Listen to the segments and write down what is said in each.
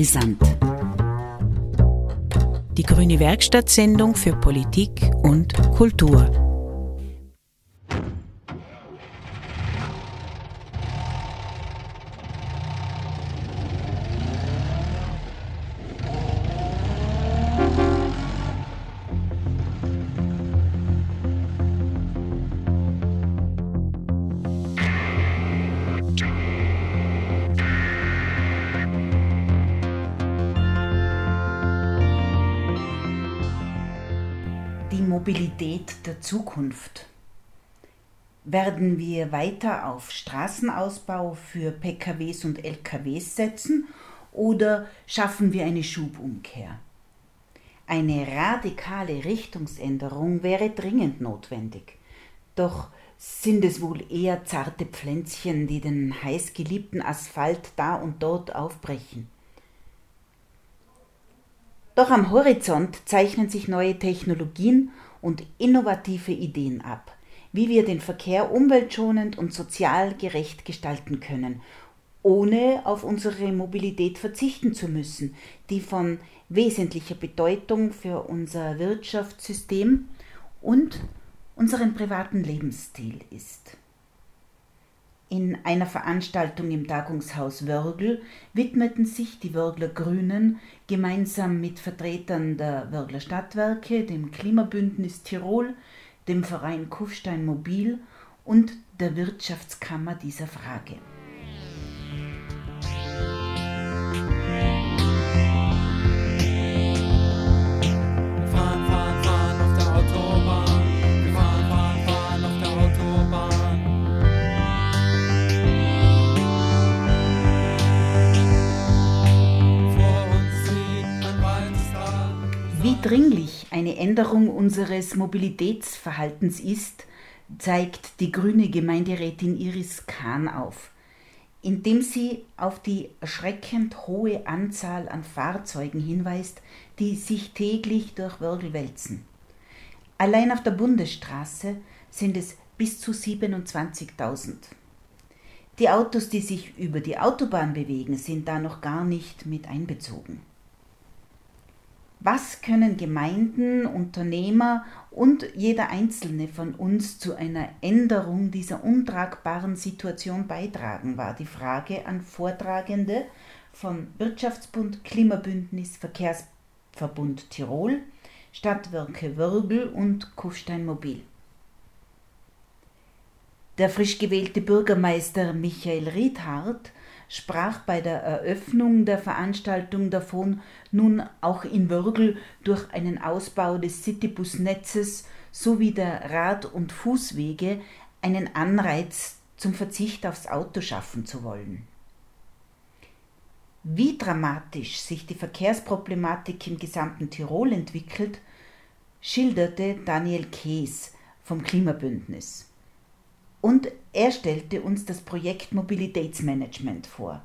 brisant. Die Grüne Werkstattsendung für Politik und Kultur. Zukunft? Werden wir weiter auf Straßenausbau für PKWs und LKWs setzen oder schaffen wir eine Schubumkehr? Eine radikale Richtungsänderung wäre dringend notwendig. Doch sind es wohl eher zarte Pflänzchen, die den heißgeliebten Asphalt da und dort aufbrechen. Doch am Horizont zeichnen sich neue Technologien und innovative Ideen ab, wie wir den Verkehr umweltschonend und sozial gerecht gestalten können, ohne auf unsere Mobilität verzichten zu müssen, die von wesentlicher Bedeutung für unser Wirtschaftssystem und unseren privaten Lebensstil ist. In einer Veranstaltung im Tagungshaus Wörgl widmeten sich die Wörgler Grünen gemeinsam mit Vertretern der Wörgler Stadtwerke, dem Klimabündnis Tirol, dem Verein Kufstein Mobil und der Wirtschaftskammer dieser Frage. Dringlich eine Änderung unseres Mobilitätsverhaltens ist, zeigt die grüne Gemeinderätin Iris Kahn auf, indem sie auf die erschreckend hohe Anzahl an Fahrzeugen hinweist, die sich täglich durch Wörgl wälzen. Allein auf der Bundesstraße sind es bis zu 27.000. Die Autos, die sich über die Autobahn bewegen, sind da noch gar nicht mit einbezogen. Was können Gemeinden, Unternehmer und jeder Einzelne von uns zu einer Änderung dieser untragbaren Situation beitragen, war die Frage an Vortragende vom Wirtschaftsbund Klimabündnis Verkehrsverbund Tirol, Stadtwerke Wirbel und Kufstein Mobil. Der frisch gewählte Bürgermeister Michael Riedhardt sprach bei der Eröffnung der Veranstaltung davon, nun auch in Würgel durch einen Ausbau des Citybus-Netzes sowie der Rad- und Fußwege einen Anreiz zum Verzicht aufs Auto schaffen zu wollen. Wie dramatisch sich die Verkehrsproblematik im gesamten Tirol entwickelt, schilderte Daniel Kees vom Klimabündnis. Und er stellte uns das Projekt Mobilitätsmanagement vor,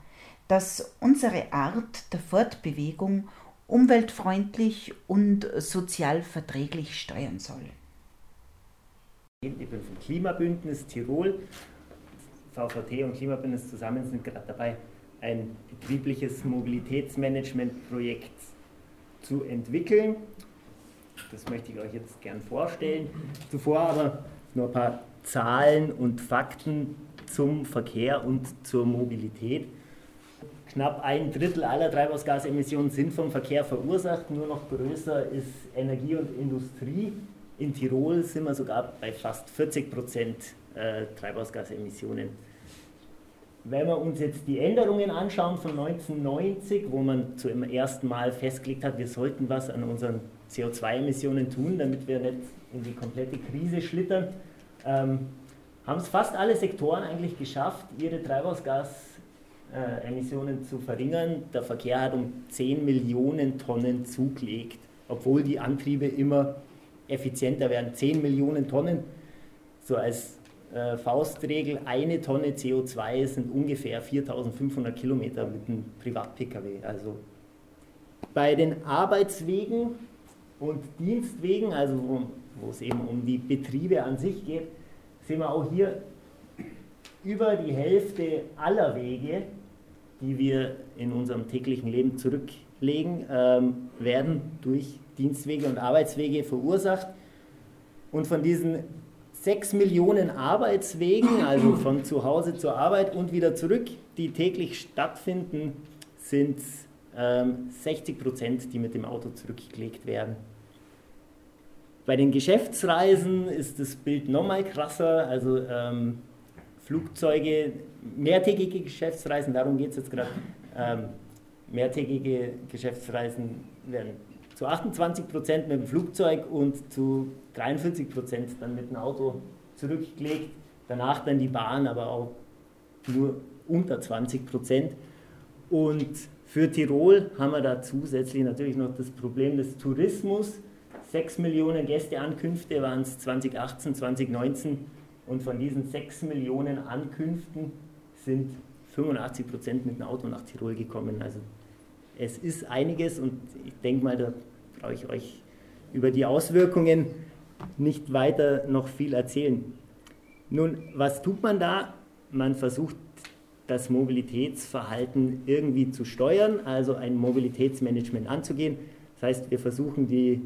das unsere Art der Fortbewegung umweltfreundlich und sozial verträglich steuern soll. Ich bin vom Klimabündnis Tirol. VVT und Klimabündnis zusammen sind gerade dabei, ein betriebliches Mobilitätsmanagementprojekt zu entwickeln. Das möchte ich euch jetzt gern vorstellen. Zuvor aber nur ein paar Zahlen und Fakten zum Verkehr und zur Mobilität. Knapp ein Drittel aller Treibhausgasemissionen sind vom Verkehr verursacht, nur noch größer ist Energie und Industrie. In Tirol sind wir sogar bei fast 40 Prozent äh, Treibhausgasemissionen. Wenn wir uns jetzt die Änderungen anschauen von 1990, wo man zum ersten Mal festgelegt hat, wir sollten was an unseren CO2-Emissionen tun, damit wir nicht in die komplette Krise schlittern, ähm, haben es fast alle Sektoren eigentlich geschafft, ihre Treibhausgasemissionen zu verringern. Der Verkehr hat um 10 Millionen Tonnen zugelegt, obwohl die Antriebe immer effizienter werden. 10 Millionen Tonnen, so als äh, Faustregel, eine Tonne CO2 sind ungefähr 4500 Kilometer mit einem Privat-Pkw. Also bei den Arbeitswegen und Dienstwegen, also wo, es eben um die Betriebe an sich geht, sehen wir auch hier über die Hälfte aller Wege die wir in unserem täglichen Leben zurücklegen, ähm, werden durch Dienstwege und Arbeitswege verursacht. Und von diesen 6 Millionen Arbeitswegen, also von zu Hause zur Arbeit und wieder zurück, die täglich stattfinden, sind ähm, 60 Prozent, die mit dem Auto zurückgelegt werden. Bei den Geschäftsreisen ist das Bild nochmal krasser. Also ähm, Flugzeuge, mehrtägige Geschäftsreisen, darum geht es jetzt gerade. Ähm, mehrtägige Geschäftsreisen werden zu 28 Prozent mit dem Flugzeug und zu 43 Prozent dann mit dem Auto zurückgelegt. Danach dann die Bahn, aber auch nur unter 20 Prozent. Und für Tirol haben wir da zusätzlich natürlich noch das Problem des Tourismus. 6 Millionen Gästeankünfte waren es 2018, 2019 und von diesen 6 Millionen Ankünften sind 85 Prozent mit dem Auto nach Tirol gekommen. Also es ist einiges und ich denke mal, da brauche ich euch über die Auswirkungen nicht weiter noch viel erzählen. Nun, was tut man da? Man versucht das Mobilitätsverhalten irgendwie zu steuern, also ein Mobilitätsmanagement anzugehen. Das heißt, wir versuchen die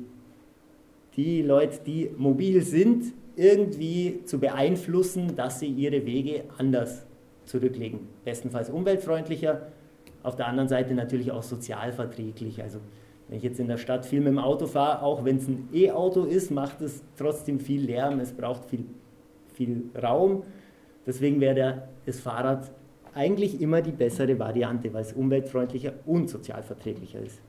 die Leute, die mobil sind, irgendwie zu beeinflussen, dass sie ihre Wege anders zurücklegen. Bestenfalls umweltfreundlicher, auf der anderen Seite natürlich auch sozialverträglich. Also wenn ich jetzt in der Stadt viel mit dem Auto fahre, auch wenn es ein E-Auto ist, macht es trotzdem viel Lärm, es braucht viel, viel Raum. Deswegen wäre das Fahrrad eigentlich immer die bessere Variante, weil es umweltfreundlicher und sozialverträglicher ist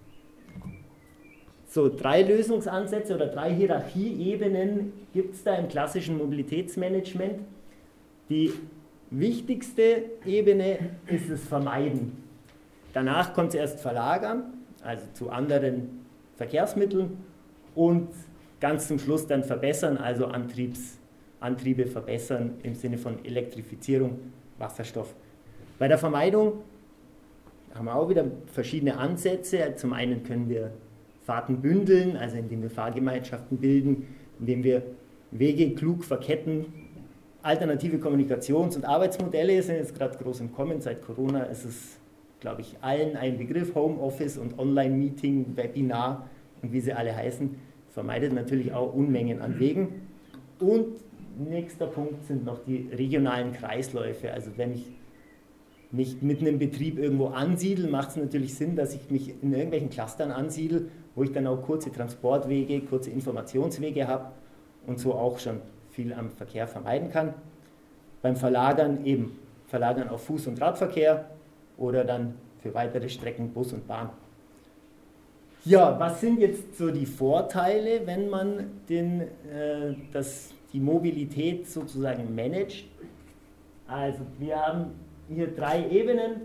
so drei Lösungsansätze oder drei Hierarchieebenen gibt es da im klassischen Mobilitätsmanagement. Die wichtigste Ebene ist das Vermeiden. Danach kommt es erst Verlagern, also zu anderen Verkehrsmitteln und ganz zum Schluss dann Verbessern, also Antriebs, Antriebe verbessern im Sinne von Elektrifizierung, Wasserstoff. Bei der Vermeidung haben wir auch wieder verschiedene Ansätze. Zum einen können wir Fahrten bündeln, also indem wir Fahrgemeinschaften bilden, indem wir Wege klug verketten. Alternative Kommunikations- und Arbeitsmodelle sind jetzt gerade groß im Kommen. Seit Corona ist es, glaube ich, allen ein Begriff. Homeoffice und Online-Meeting, Webinar und wie sie alle heißen, vermeidet natürlich auch Unmengen an Wegen. Und nächster Punkt sind noch die regionalen Kreisläufe. Also wenn ich mich mit einem Betrieb irgendwo ansiedle, macht es natürlich Sinn, dass ich mich in irgendwelchen Clustern ansiedle wo ich dann auch kurze Transportwege, kurze Informationswege habe und so auch schon viel am Verkehr vermeiden kann. Beim Verlagern eben Verlagern auf Fuß- und Radverkehr oder dann für weitere Strecken Bus und Bahn. Ja, was sind jetzt so die Vorteile, wenn man den, äh, das, die Mobilität sozusagen managt? Also wir haben hier drei Ebenen.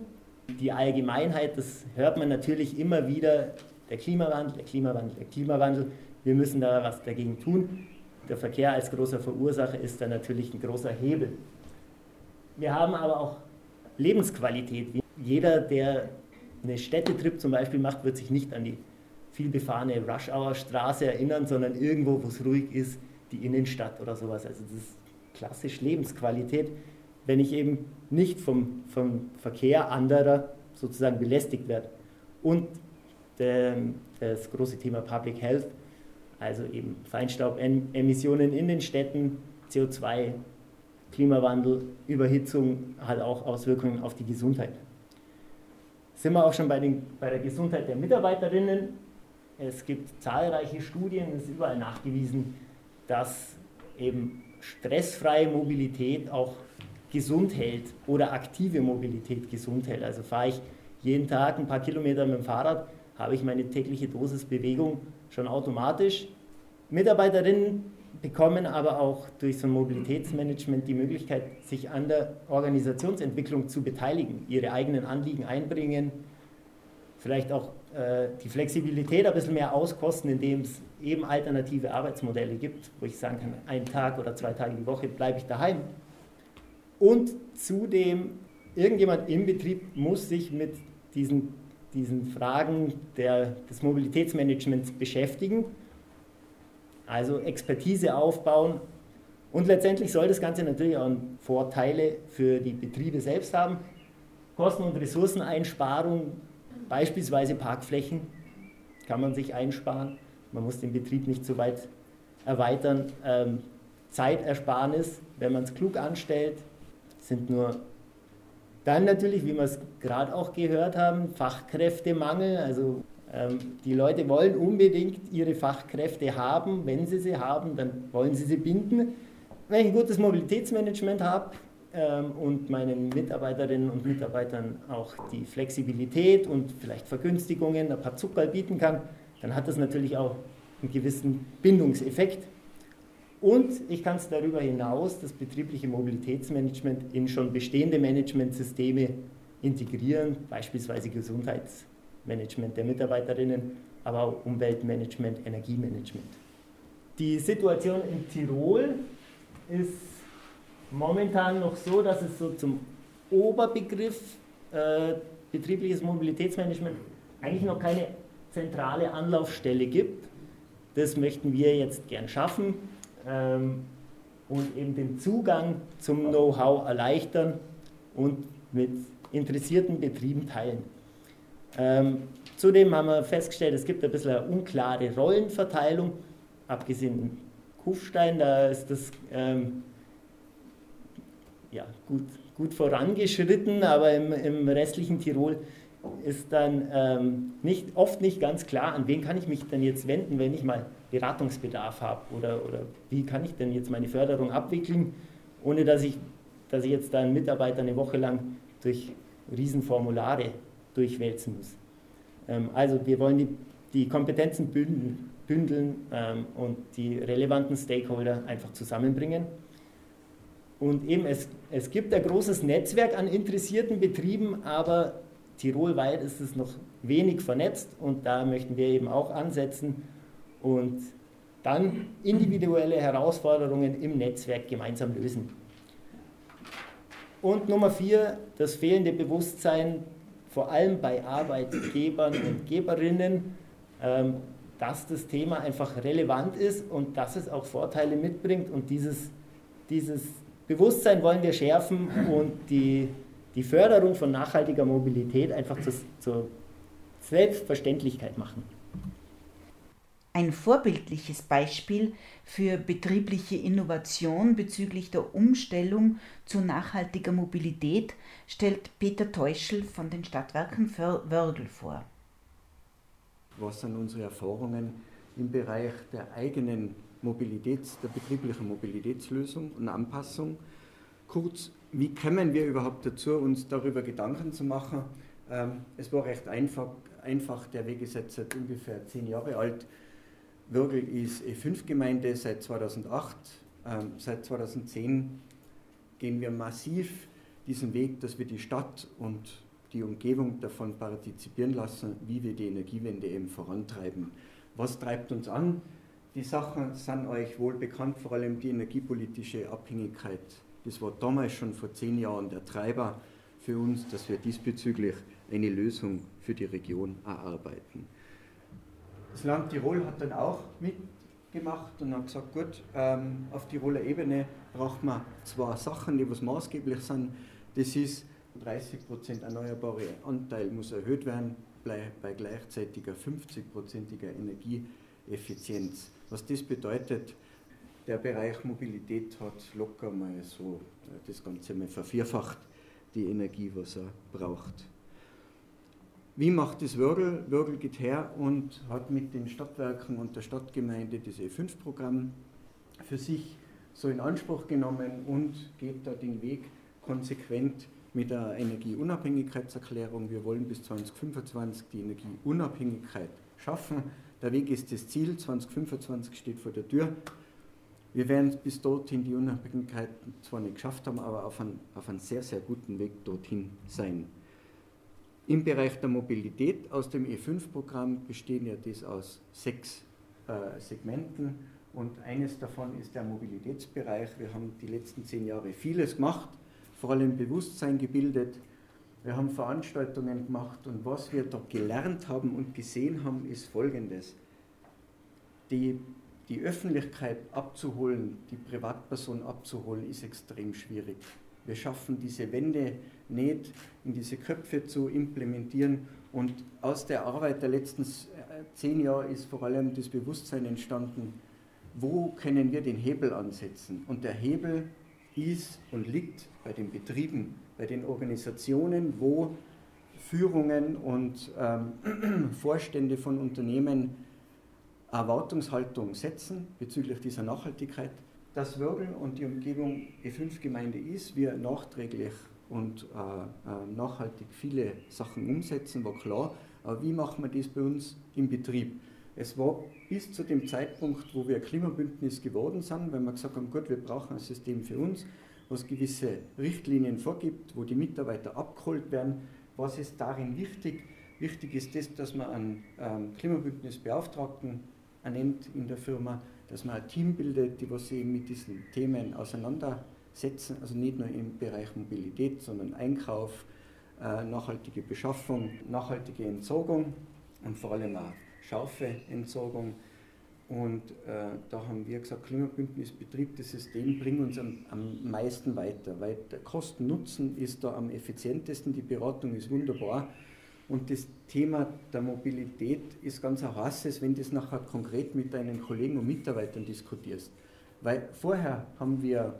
Die Allgemeinheit, das hört man natürlich immer wieder der Klimawandel, der Klimawandel, der Klimawandel. Wir müssen da was dagegen tun. Der Verkehr als großer Verursacher ist da natürlich ein großer Hebel. Wir haben aber auch Lebensqualität. Jeder, der eine Städtetrip zum Beispiel macht, wird sich nicht an die vielbefahrene Rush-Hour-Straße erinnern, sondern irgendwo, wo es ruhig ist, die Innenstadt oder sowas. Also das ist klassisch Lebensqualität, wenn ich eben nicht vom, vom Verkehr anderer sozusagen belästigt werde. Und das große Thema Public Health, also eben Feinstaubemissionen in den Städten, CO2, Klimawandel, Überhitzung hat auch Auswirkungen auf die Gesundheit. Sind wir auch schon bei, den, bei der Gesundheit der Mitarbeiterinnen. Es gibt zahlreiche Studien, es ist überall nachgewiesen, dass eben stressfreie Mobilität auch gesund hält oder aktive Mobilität gesund hält. Also fahre ich jeden Tag ein paar Kilometer mit dem Fahrrad, habe ich meine tägliche Dosis Bewegung schon automatisch. Mitarbeiterinnen bekommen aber auch durch so ein Mobilitätsmanagement die Möglichkeit, sich an der Organisationsentwicklung zu beteiligen, ihre eigenen Anliegen einbringen, vielleicht auch äh, die Flexibilität ein bisschen mehr auskosten, indem es eben alternative Arbeitsmodelle gibt, wo ich sagen kann, einen Tag oder zwei Tage die Woche bleibe ich daheim. Und zudem, irgendjemand im Betrieb muss sich mit diesen diesen Fragen der, des Mobilitätsmanagements beschäftigen, also Expertise aufbauen. Und letztendlich soll das Ganze natürlich auch Vorteile für die Betriebe selbst haben. Kosten- und Ressourceneinsparung, beispielsweise Parkflächen, kann man sich einsparen. Man muss den Betrieb nicht so weit erweitern. Ähm, Zeitersparnis, wenn man es klug anstellt, sind nur dann natürlich, wie wir es gerade auch gehört haben, Fachkräftemangel. Also ähm, die Leute wollen unbedingt ihre Fachkräfte haben. Wenn sie sie haben, dann wollen sie sie binden. Wenn ich ein gutes Mobilitätsmanagement habe, ähm, und meinen Mitarbeiterinnen und Mitarbeitern auch die Flexibilität und vielleicht Vergünstigungen, ein paar Zuckerl bieten kann, dann hat das natürlich auch einen gewissen Bindungseffekt. Und ich kann es darüber hinaus, das betriebliche Mobilitätsmanagement in schon bestehende Managementsysteme integrieren, beispielsweise Gesundheitsmanagement der Mitarbeiterinnen, aber auch Umweltmanagement, Energiemanagement. Die Situation in Tirol ist momentan noch so, dass es so zum Oberbegriff äh, betriebliches Mobilitätsmanagement eigentlich noch keine zentrale Anlaufstelle gibt. Das möchten wir jetzt gern schaffen ähm, und eben den Zugang zum Know-how erleichtern und mit interessierten Betrieben teilen. Ähm, zudem haben wir festgestellt, es gibt ein bisschen eine unklare Rollenverteilung, abgesehen im Kufstein, da ist das ähm, ja, gut, gut vorangeschritten, aber im, im restlichen Tirol ist dann ähm, nicht, oft nicht ganz klar, an wen kann ich mich denn jetzt wenden, wenn ich mal Beratungsbedarf habe oder, oder wie kann ich denn jetzt meine Förderung abwickeln, ohne dass ich, dass ich jetzt da einen Mitarbeiter eine Woche lang durch Riesenformulare durchwälzen muss. Ähm, also wir wollen die, die Kompetenzen bündeln, bündeln ähm, und die relevanten Stakeholder einfach zusammenbringen und eben, es, es gibt ein großes Netzwerk an interessierten Betrieben, aber tirolweit ist es noch wenig vernetzt und da möchten wir eben auch ansetzen und dann individuelle Herausforderungen im Netzwerk gemeinsam lösen. Und Nummer vier, das fehlende Bewusstsein, vor allem bei Arbeitgebern und Geberinnen, ähm, dass das Thema einfach relevant ist und dass es auch Vorteile mitbringt und dieses, dieses Bewusstsein wollen wir schärfen und die, die Förderung von nachhaltiger Mobilität einfach zur, zur Selbstverständlichkeit machen. Ein vorbildliches Beispiel für betriebliche Innovation bezüglich der Umstellung zu nachhaltiger Mobilität stellt Peter Teuschel von den Stadtwerken Wörgl vor. Was sind unsere Erfahrungen im Bereich der eigenen Mobilitäts-, der betrieblichen Mobilitätslösung und Anpassung. Kurz, wie kommen wir überhaupt dazu, uns darüber Gedanken zu machen? Ähm, es war recht einfach, einfach, der Weg ist jetzt seit ungefähr zehn Jahre alt. Würgel ist E5-Gemeinde seit 2008. Ähm, seit 2010 gehen wir massiv diesen Weg, dass wir die Stadt und die Umgebung davon partizipieren lassen, wie wir die Energiewende eben vorantreiben. Was treibt uns an? Die Sachen sind euch wohl bekannt, vor allem die energiepolitische Abhängigkeit. Das war damals schon vor zehn Jahren der Treiber für uns, dass wir diesbezüglich eine Lösung für die Region erarbeiten. Das Land Tirol hat dann auch mitgemacht und hat gesagt, gut, ähm, auf Tiroler Ebene braucht man zwei Sachen, die was maßgeblich sind. Das ist 30% erneuerbare Anteil muss erhöht werden bei, gleichzeitiger 50%iger Energieeffizienz. Was das bedeutet, der Bereich Mobilität hat locker mal so äh, das Ganze mal vervierfacht, die Energie, was er braucht. Wie macht das Wörgl? Wörgl geht her und hat mit den Stadtwerken und der Stadtgemeinde das E5-Programm für sich so in Anspruch genommen und geht da den Weg konsequent mit der Energieunabhängigkeitserklärung. Wir wollen bis 2025 die Energieunabhängigkeit schaffen. Der Weg ist das Ziel, 2025 steht vor der Tür. Wir werden bis dorthin die Unabhängigkeit zwar nicht geschafft haben, aber auf einem, auf einem sehr, sehr guten Weg dorthin sein. Im Bereich der Mobilität aus dem E5-Programm bestehen ja das aus sechs äh, Segmenten und eines davon ist der Mobilitätsbereich. Wir haben die letzten zehn Jahre vieles gemacht, vor allem Bewusstsein gebildet, wir haben Veranstaltungen gemacht und was wir da gelernt haben und gesehen haben, ist Folgendes. Die, die Öffentlichkeit abzuholen, die Privatperson abzuholen, ist extrem schwierig. Wir schaffen diese Wende nicht in diese Köpfe zu implementieren. Und aus der Arbeit der letzten äh, zehn Jahre ist vor allem das Bewusstsein entstanden, wo können wir den Hebel ansetzen. Und der Hebel ist und liegt bei den Betrieben, bei den Organisationen, wo Führungen und ähm, Vorstände von Unternehmen Erwartungshaltung setzen bezüglich dieser Nachhaltigkeit. Dass Würgel und die Umgebung E5-Gemeinde ist, wir nachträglich und äh, äh, nachhaltig viele Sachen umsetzen, war klar. Aber wie machen wir das bei uns im Betrieb? Es war bis zu dem Zeitpunkt, wo wir Klimabündnis geworden sind, weil wir gesagt haben, gut, wir brauchen ein System für uns, was gewisse Richtlinien vorgibt, wo die Mitarbeiter abgeholt werden. Was ist darin wichtig? Wichtig ist das, dass man einen ähm, Klimabündnisbeauftragten ernennt in der Firma, dass man ein Team bildet, die was sich mit diesen Themen auseinandersetzen, also nicht nur im Bereich Mobilität, sondern Einkauf, äh, nachhaltige Beschaffung, nachhaltige Entsorgung und vor allem auch scharfe Entsorgung. Und äh, da haben wir gesagt, Klimabündnis Betrieb, das System bringt uns am, am meisten weiter, weil der Kosten-Nutzen ist da am effizientesten, die Beratung ist wunderbar. Und das Thema der Mobilität ist ganz ein heißes, wenn du das nachher konkret mit deinen Kollegen und Mitarbeitern diskutierst. Weil vorher haben wir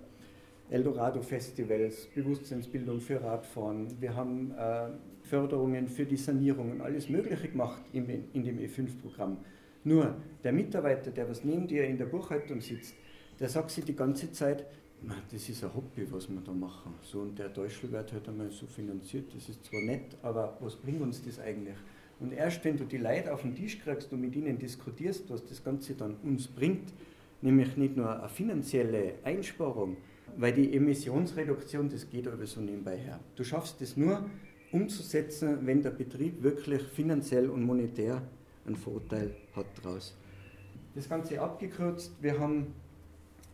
Eldorado-Festivals, Bewusstseinsbildung für Radfahren, wir haben äh, Förderungen für die Sanierung und alles Mögliche gemacht in, in dem E5-Programm. Nur der Mitarbeiter, der was neben dir in der Buchhaltung sitzt, der sagt sich die ganze Zeit, das ist ein Hobby, was wir da machen. So, und der Deutschel wird halt einmal so finanziert, das ist zwar nett, aber was bringt uns das eigentlich? Und erst wenn du die Leute auf den Tisch kriegst und mit ihnen diskutierst, was das Ganze dann uns bringt, nämlich nicht nur eine finanzielle Einsparung, weil die Emissionsreduktion, das geht aber so nebenbei her. Du schaffst es nur umzusetzen, wenn der Betrieb wirklich finanziell und monetär einen Vorteil hat daraus. Das Ganze abgekürzt, wir haben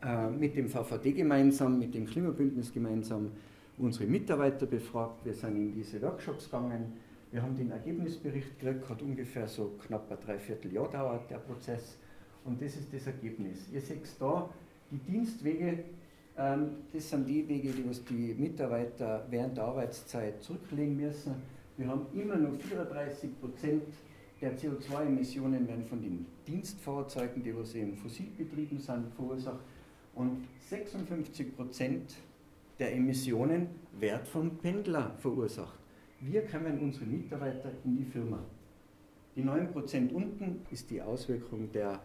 äh, mit dem VVD gemeinsam, mit dem Klimabündnis gemeinsam unsere Mitarbeiter befragt, wir sind in diese Workshops gegangen, wir haben den Ergebnisbericht gekriegt, hat ungefähr so knapp ein Dreivierteljahr dauert der Prozess und das ist das Ergebnis. Ihr seht da, die Dienstwege das sind die Wege, die was die Mitarbeiter während der Arbeitszeit zurücklegen müssen. Wir haben immer nur 34 Prozent der CO2-Emissionen werden von den Dienstfahrzeugen, die was eben fossilbetrieben sind, verursacht. Und 56 Prozent der Emissionen werden vom Pendler verursacht. Wir kommen unsere Mitarbeiter in die Firma. Die 9 Prozent unten ist die Auswirkung der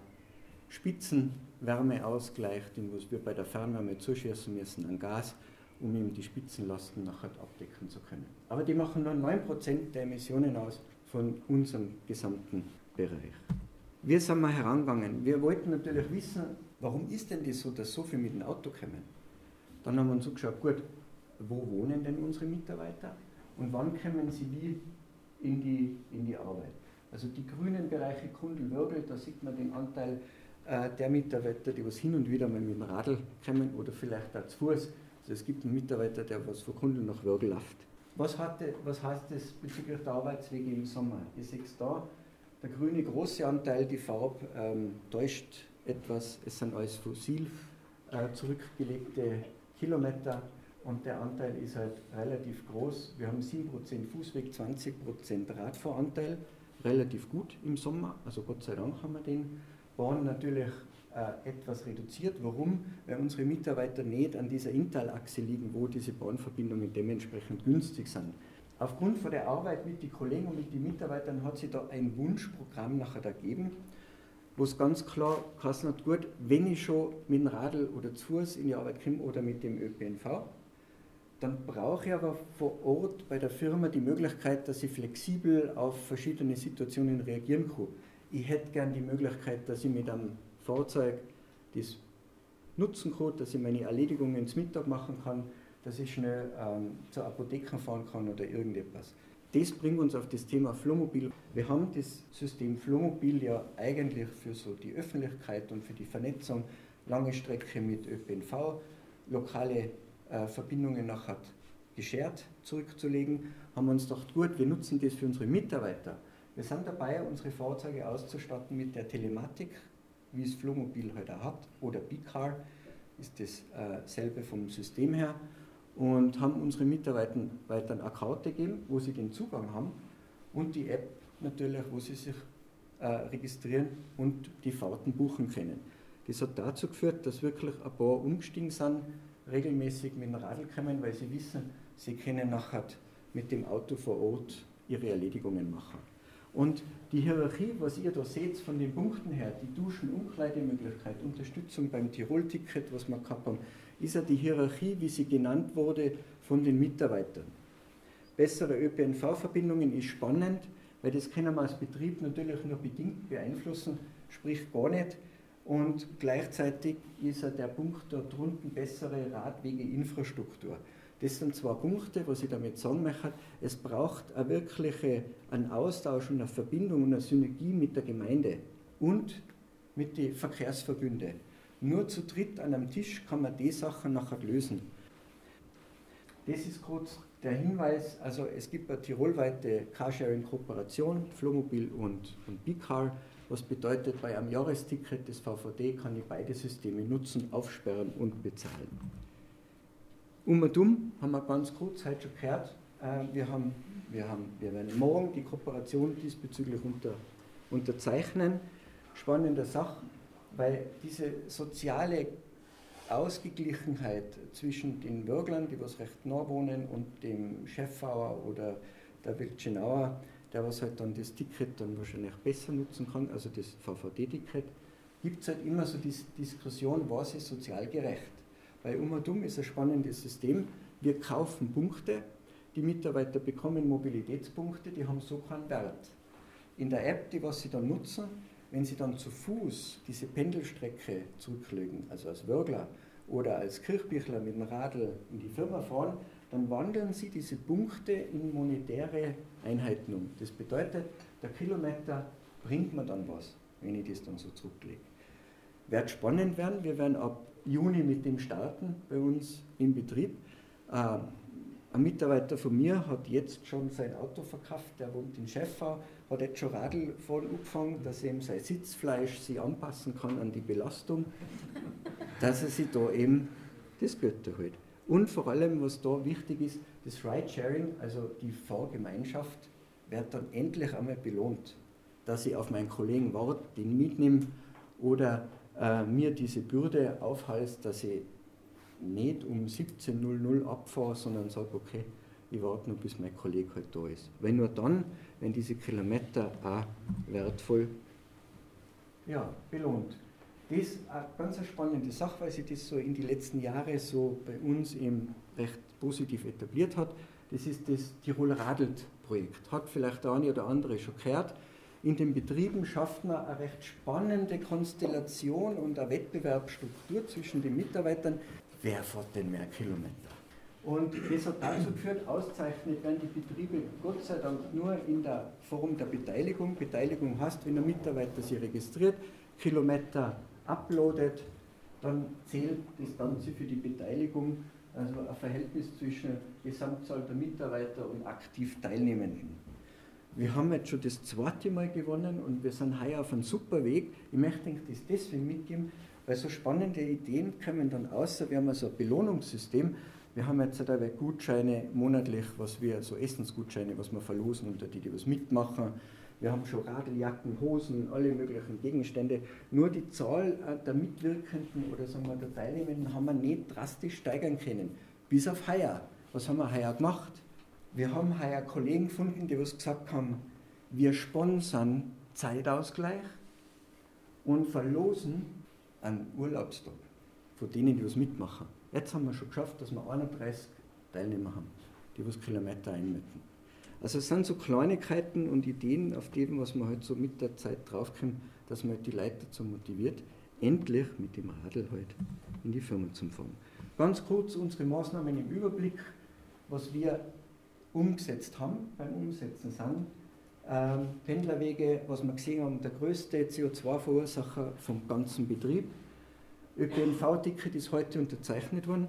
Spitzenwärmeausgleich, den wir bei der Fernwärme zuschießen müssen an Gas, um eben die Spitzenlasten nachher abdecken zu können. Aber die machen nur 9% der Emissionen aus von unserem gesamten Bereich. Wir sind mal herangegangen. Wir wollten natürlich wissen, warum ist denn das so, dass so viele mit dem Auto kommen? Dann haben wir uns so geschaut, gut, wo wohnen denn unsere Mitarbeiter und wann kommen sie wie in die, in die Arbeit? Also die grünen Bereiche Kundl-Wirbel, da sieht man den Anteil der Mitarbeiter, die was hin und wieder mal mit dem Radl kommen oder vielleicht auch zu Fuß. Also es gibt einen Mitarbeiter, der was von Kunden nach Würgel läuft. Was, hatte, was heißt das bezüglich der Arbeitswege im Sommer? Ihr seht da, der grüne große Anteil, die Farbe ähm, täuscht etwas, es sind alles fossil äh, zurückgelegte Kilometer und der Anteil ist halt relativ groß. Wir haben 7% Fußweg, 20% Radfahranteil, relativ gut im Sommer, also Gott sei Dank haben wir den waren natürlich äh, etwas reduziert. Warum? Weil unsere Mitarbeiter nicht an dieser Intalachse liegen, wo diese Bahnverbindungen dementsprechend günstig sind. Aufgrund von der Arbeit mit den Kollegen und mit den Mitarbeitern hat sich da ein Wunschprogramm nachher ergeben, wo es ganz klar geheißen hat, gut, wenn ich schon mit dem Radl oder zu Fuß in die Arbeit komme oder mit dem ÖPNV, dann brauche ich aber vor Ort bei der Firma die Möglichkeit, dass ich flexibel auf verschiedene Situationen reagieren kann ich hätte gern die Möglichkeit, dass ich mit einem Fahrzeug das nutzen kann, dass ich meine Erledigungen zum Mittag machen kann, dass ich schnell ähm, zur Apotheke fahren kann oder irgendetwas. Das bringt uns auf das Thema Flohmobil. Wir haben das System Flohmobil ja eigentlich für so die Öffentlichkeit und für die Vernetzung, lange Strecke mit ÖPNV, lokale äh, Verbindungen nachher geschert zurückzulegen, haben wir uns gedacht, gut, wir nutzen das für unsere Mitarbeiter. Wir sind dabei, unsere Fahrzeuge auszustatten mit der Telematik, wie es Flugmobil heute halt hat, oder B-Car, ist dasselbe äh, vom System her. und haben unseren Mitarbeitern einen Account gegeben, wo sie den Zugang haben und die App natürlich, wo sie sich äh, registrieren und die Fahrten buchen können. Das hat dazu geführt, dass wirklich ein paar umgestiegen sind, regelmäßig mit dem Radl kommen, weil sie wissen, sie können nachher mit dem Auto vor Ort ihre Erledigungen machen. Und die Hierarchie, was ihr da seht von den Punkten her, die Duschen, Umkleidemöglichkeit, Unterstützung beim Tirol-Ticket, was wir gehabt haben, ist ja die Hierarchie, wie sie genannt wurde, von den Mitarbeitern. Bessere ÖPNV-Verbindungen ist spannend, weil das können wir als Betrieb natürlich nur bedingt beeinflussen, sprich gar nicht. Und gleichzeitig ist ja der Punkt da drunten bessere Radwegeinfrastruktur. Das sind zwei Punkte, was ich damit sagen möchte. Es braucht eine wirkliche, einen Austausch und eine Verbindung und eine Synergie mit der Gemeinde und mit den Verkehrsverbünden. Nur zu dritt an einem Tisch kann man die Sachen nachher lösen. Das ist kurz der Hinweis, also es gibt eine tirolweite Carsharing-Kooperation, Flomobil und, und B-Car, was bedeutet, bei einem Jahresticket des VVD kann ich beide Systeme nutzen, aufsperren und bezahlen. Um und um haben wir ganz kurz heute schon gehört, äh, wir, haben, wir, haben, wir werden morgen die Kooperation diesbezüglich unter, unterzeichnen. Spannende Sache, weil diese soziale Ausgeglichenheit zwischen den Bürgern, die was recht nah wohnen, und dem Chefauer oder der Wildschenauer, der was halt dann das Ticket dann wahrscheinlich besser nutzen kann, also das VVD-Ticket, gibt es halt immer so diese Diskussion, was ist sozial gerecht. Bei Umadum ist ein spannendes System. Wir kaufen Punkte, die Mitarbeiter bekommen Mobilitätspunkte, die haben so keinen Wert. In der App, die was sie dann nutzen, wenn Sie dann zu Fuß diese Pendelstrecke zurücklegen, also als Wörgler oder als Kirchbichler mit dem Radl in die Firma fahren, dann wandeln Sie diese Punkte in monetäre Einheiten um. Das bedeutet, der Kilometer bringt mir dann was, wenn ich das dann so zurücklege. Wird spannend werden, wir werden ab Juni mit dem starten bei uns im Betrieb. Ähm, ein Mitarbeiter von mir hat jetzt schon sein Auto verkauft, der wohnt in Schäffau, hat jetzt schon Radl voll angefangen, dass er eben sein Sitzfleisch sich anpassen kann an die Belastung, dass er sich da eben das Geld holt. Und vor allem, was da wichtig ist, das Ride-Sharing, also die Fahrgemeinschaft, wird dann endlich einmal belohnt, dass ich auf meinen Kollegen warte, den mitnehme oder äh, mir diese Bürde aufhalst, dass ich nicht um 17.00 abfahre, sondern sage, okay, ich warte nur, bis mein Kollege halt da ist. Weil nur dann, wenn diese Kilometer auch wertvoll ja, belohnt. Das ist eine ganz spannende Sache, weil sich das so in die letzten Jahre so bei uns eben recht positiv etabliert hat. Das ist das Tiroler Radelt-Projekt. Hat vielleicht der eine oder andere schon gehört. In den Betrieben schafft man eine recht spannende Konstellation und eine Wettbewerbsstruktur zwischen den Mitarbeitern, wer fährt denn mehr Kilometer? Und das hat dazu geführt, auszeichnet werden die Betriebe Gott sei Dank nur in der Form der Beteiligung. Beteiligung heißt, wenn der Mitarbeiter sich registriert, Kilometer uploadet, dann zählt das Ganze für die Beteiligung, also ein Verhältnis zwischen Gesamtzahl der Mitarbeiter und aktiv Teilnehmenden. Wir haben jetzt schon das zweite Mal gewonnen und wir sind heuer auf einem super Weg. Ich möchte das deswegen mitgeben, weil so spannende Ideen kommen dann außer, wir haben also ein Belohnungssystem. Wir haben jetzt dabei Gutscheine monatlich, was wir, so Essensgutscheine, was wir verlosen unter die, die was mitmachen. Wir haben schon Radljacken, Hosen, alle möglichen Gegenstände. Nur die Zahl äh, der Mitwirkenden oder sagen wir der Teilnehmenden haben wir nicht drastisch steigern können. Bis auf heuer. Was haben wir heuer gemacht? Wir haben heuer Kollegen gefunden, die was gesagt haben, wir sponsern Zeitausgleich und verlosen einen Urlaubstag von denen, die was mitmachen. Jetzt haben wir schon geschafft, dass wir 31 Teilnehmer haben, die was Kilometer einmitten. Also es sind so Kleinigkeiten und Ideen, auf die was man halt so mit der Zeit draufkommt, dass man halt die Leute dazu motiviert, endlich mit dem Radl halt in die Firma zu fahren. Ganz kurz unsere Maßnahmen im Überblick, was wir umgesetzt haben, beim Umsetzen sind. Ähm, Pendlerwege, was wir gesehen haben, der größte CO2-Verursacher vom ganzen Betrieb. ÖPNV-Ticket ist heute unterzeichnet worden.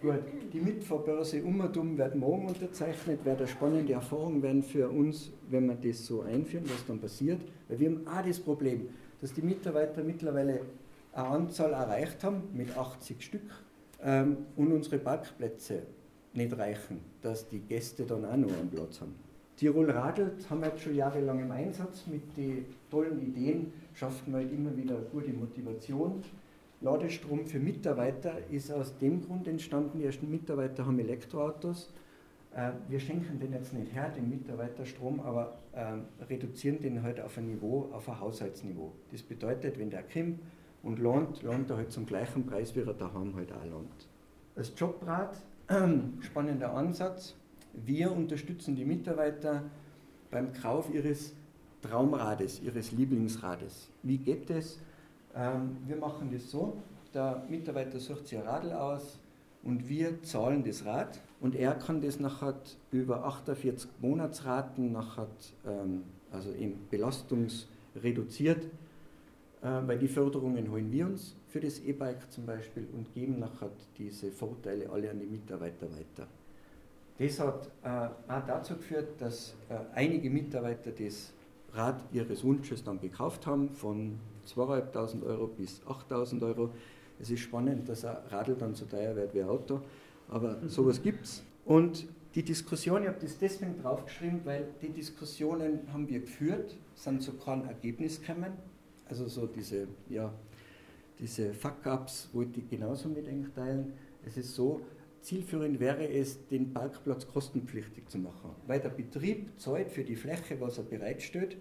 Gut, die Mitfahrbörse Umerdum wird morgen unterzeichnet, wird eine spannende Erfahrung werden für uns, wenn wir das so einführen, was dann passiert. Weil wir haben auch das Problem, dass die Mitarbeiter mittlerweile eine Anzahl erreicht haben mit 80 Stück ähm, und unsere Parkplätze nicht reichen, dass die Gäste dann auch noch einen Platz haben. Tirol Radelt haben wir jetzt schon jahrelang im Einsatz. Mit den tollen Ideen schaffen wir halt immer wieder gute Motivation. Ladestrom für Mitarbeiter ist aus dem Grund entstanden, die ersten Mitarbeiter haben Elektroautos. Äh, wir schenken den jetzt nicht her, den Mitarbeiterstrom, aber äh, reduzieren den halt auf ein Niveau, auf ein Haushaltsniveau. Das bedeutet, wenn der kommt und lohnt, lohnt er halt zum gleichen Preis, wie er daheim halt auch lohnt. Das Jobrad, spannender Ansatz. Wir unterstützen die Mitarbeiter beim Kauf ihres Traumrades, ihres Lieblingsrades. Wie geht das? Ähm, wir machen das so, der Mitarbeiter sucht sich ein Radl aus und wir zahlen das Rad und er kann das nachher über 48 Monatsraten nachher, ähm, also eben belastungsreduziert, äh, weil die Förderungen holen wir uns für das E-Bike zum Beispiel und geben nachher diese Vorteile alle an die Mitarbeiter weiter. Das hat äh, auch dazu geführt, dass äh, einige Mitarbeiter das Rad ihres Wunsches dann gekauft haben, von 2.500 Euro bis 8.000 Euro. Es ist spannend, dass ein Radl dann so teuer wird wie ein Auto, aber mhm. sowas gibt es. Und die Diskussion, ich habe das deswegen draufgeschrieben, weil die Diskussionen haben wir geführt, sind zu keinem Ergebnis gekommen. Also so diese, ja, diese Fuck-Ups wollte ich genauso mit euch teilen. Es ist so, zielführend wäre es, den Parkplatz kostenpflichtig zu machen, weil der Betrieb zahlt für die Fläche, was er bereitstellt,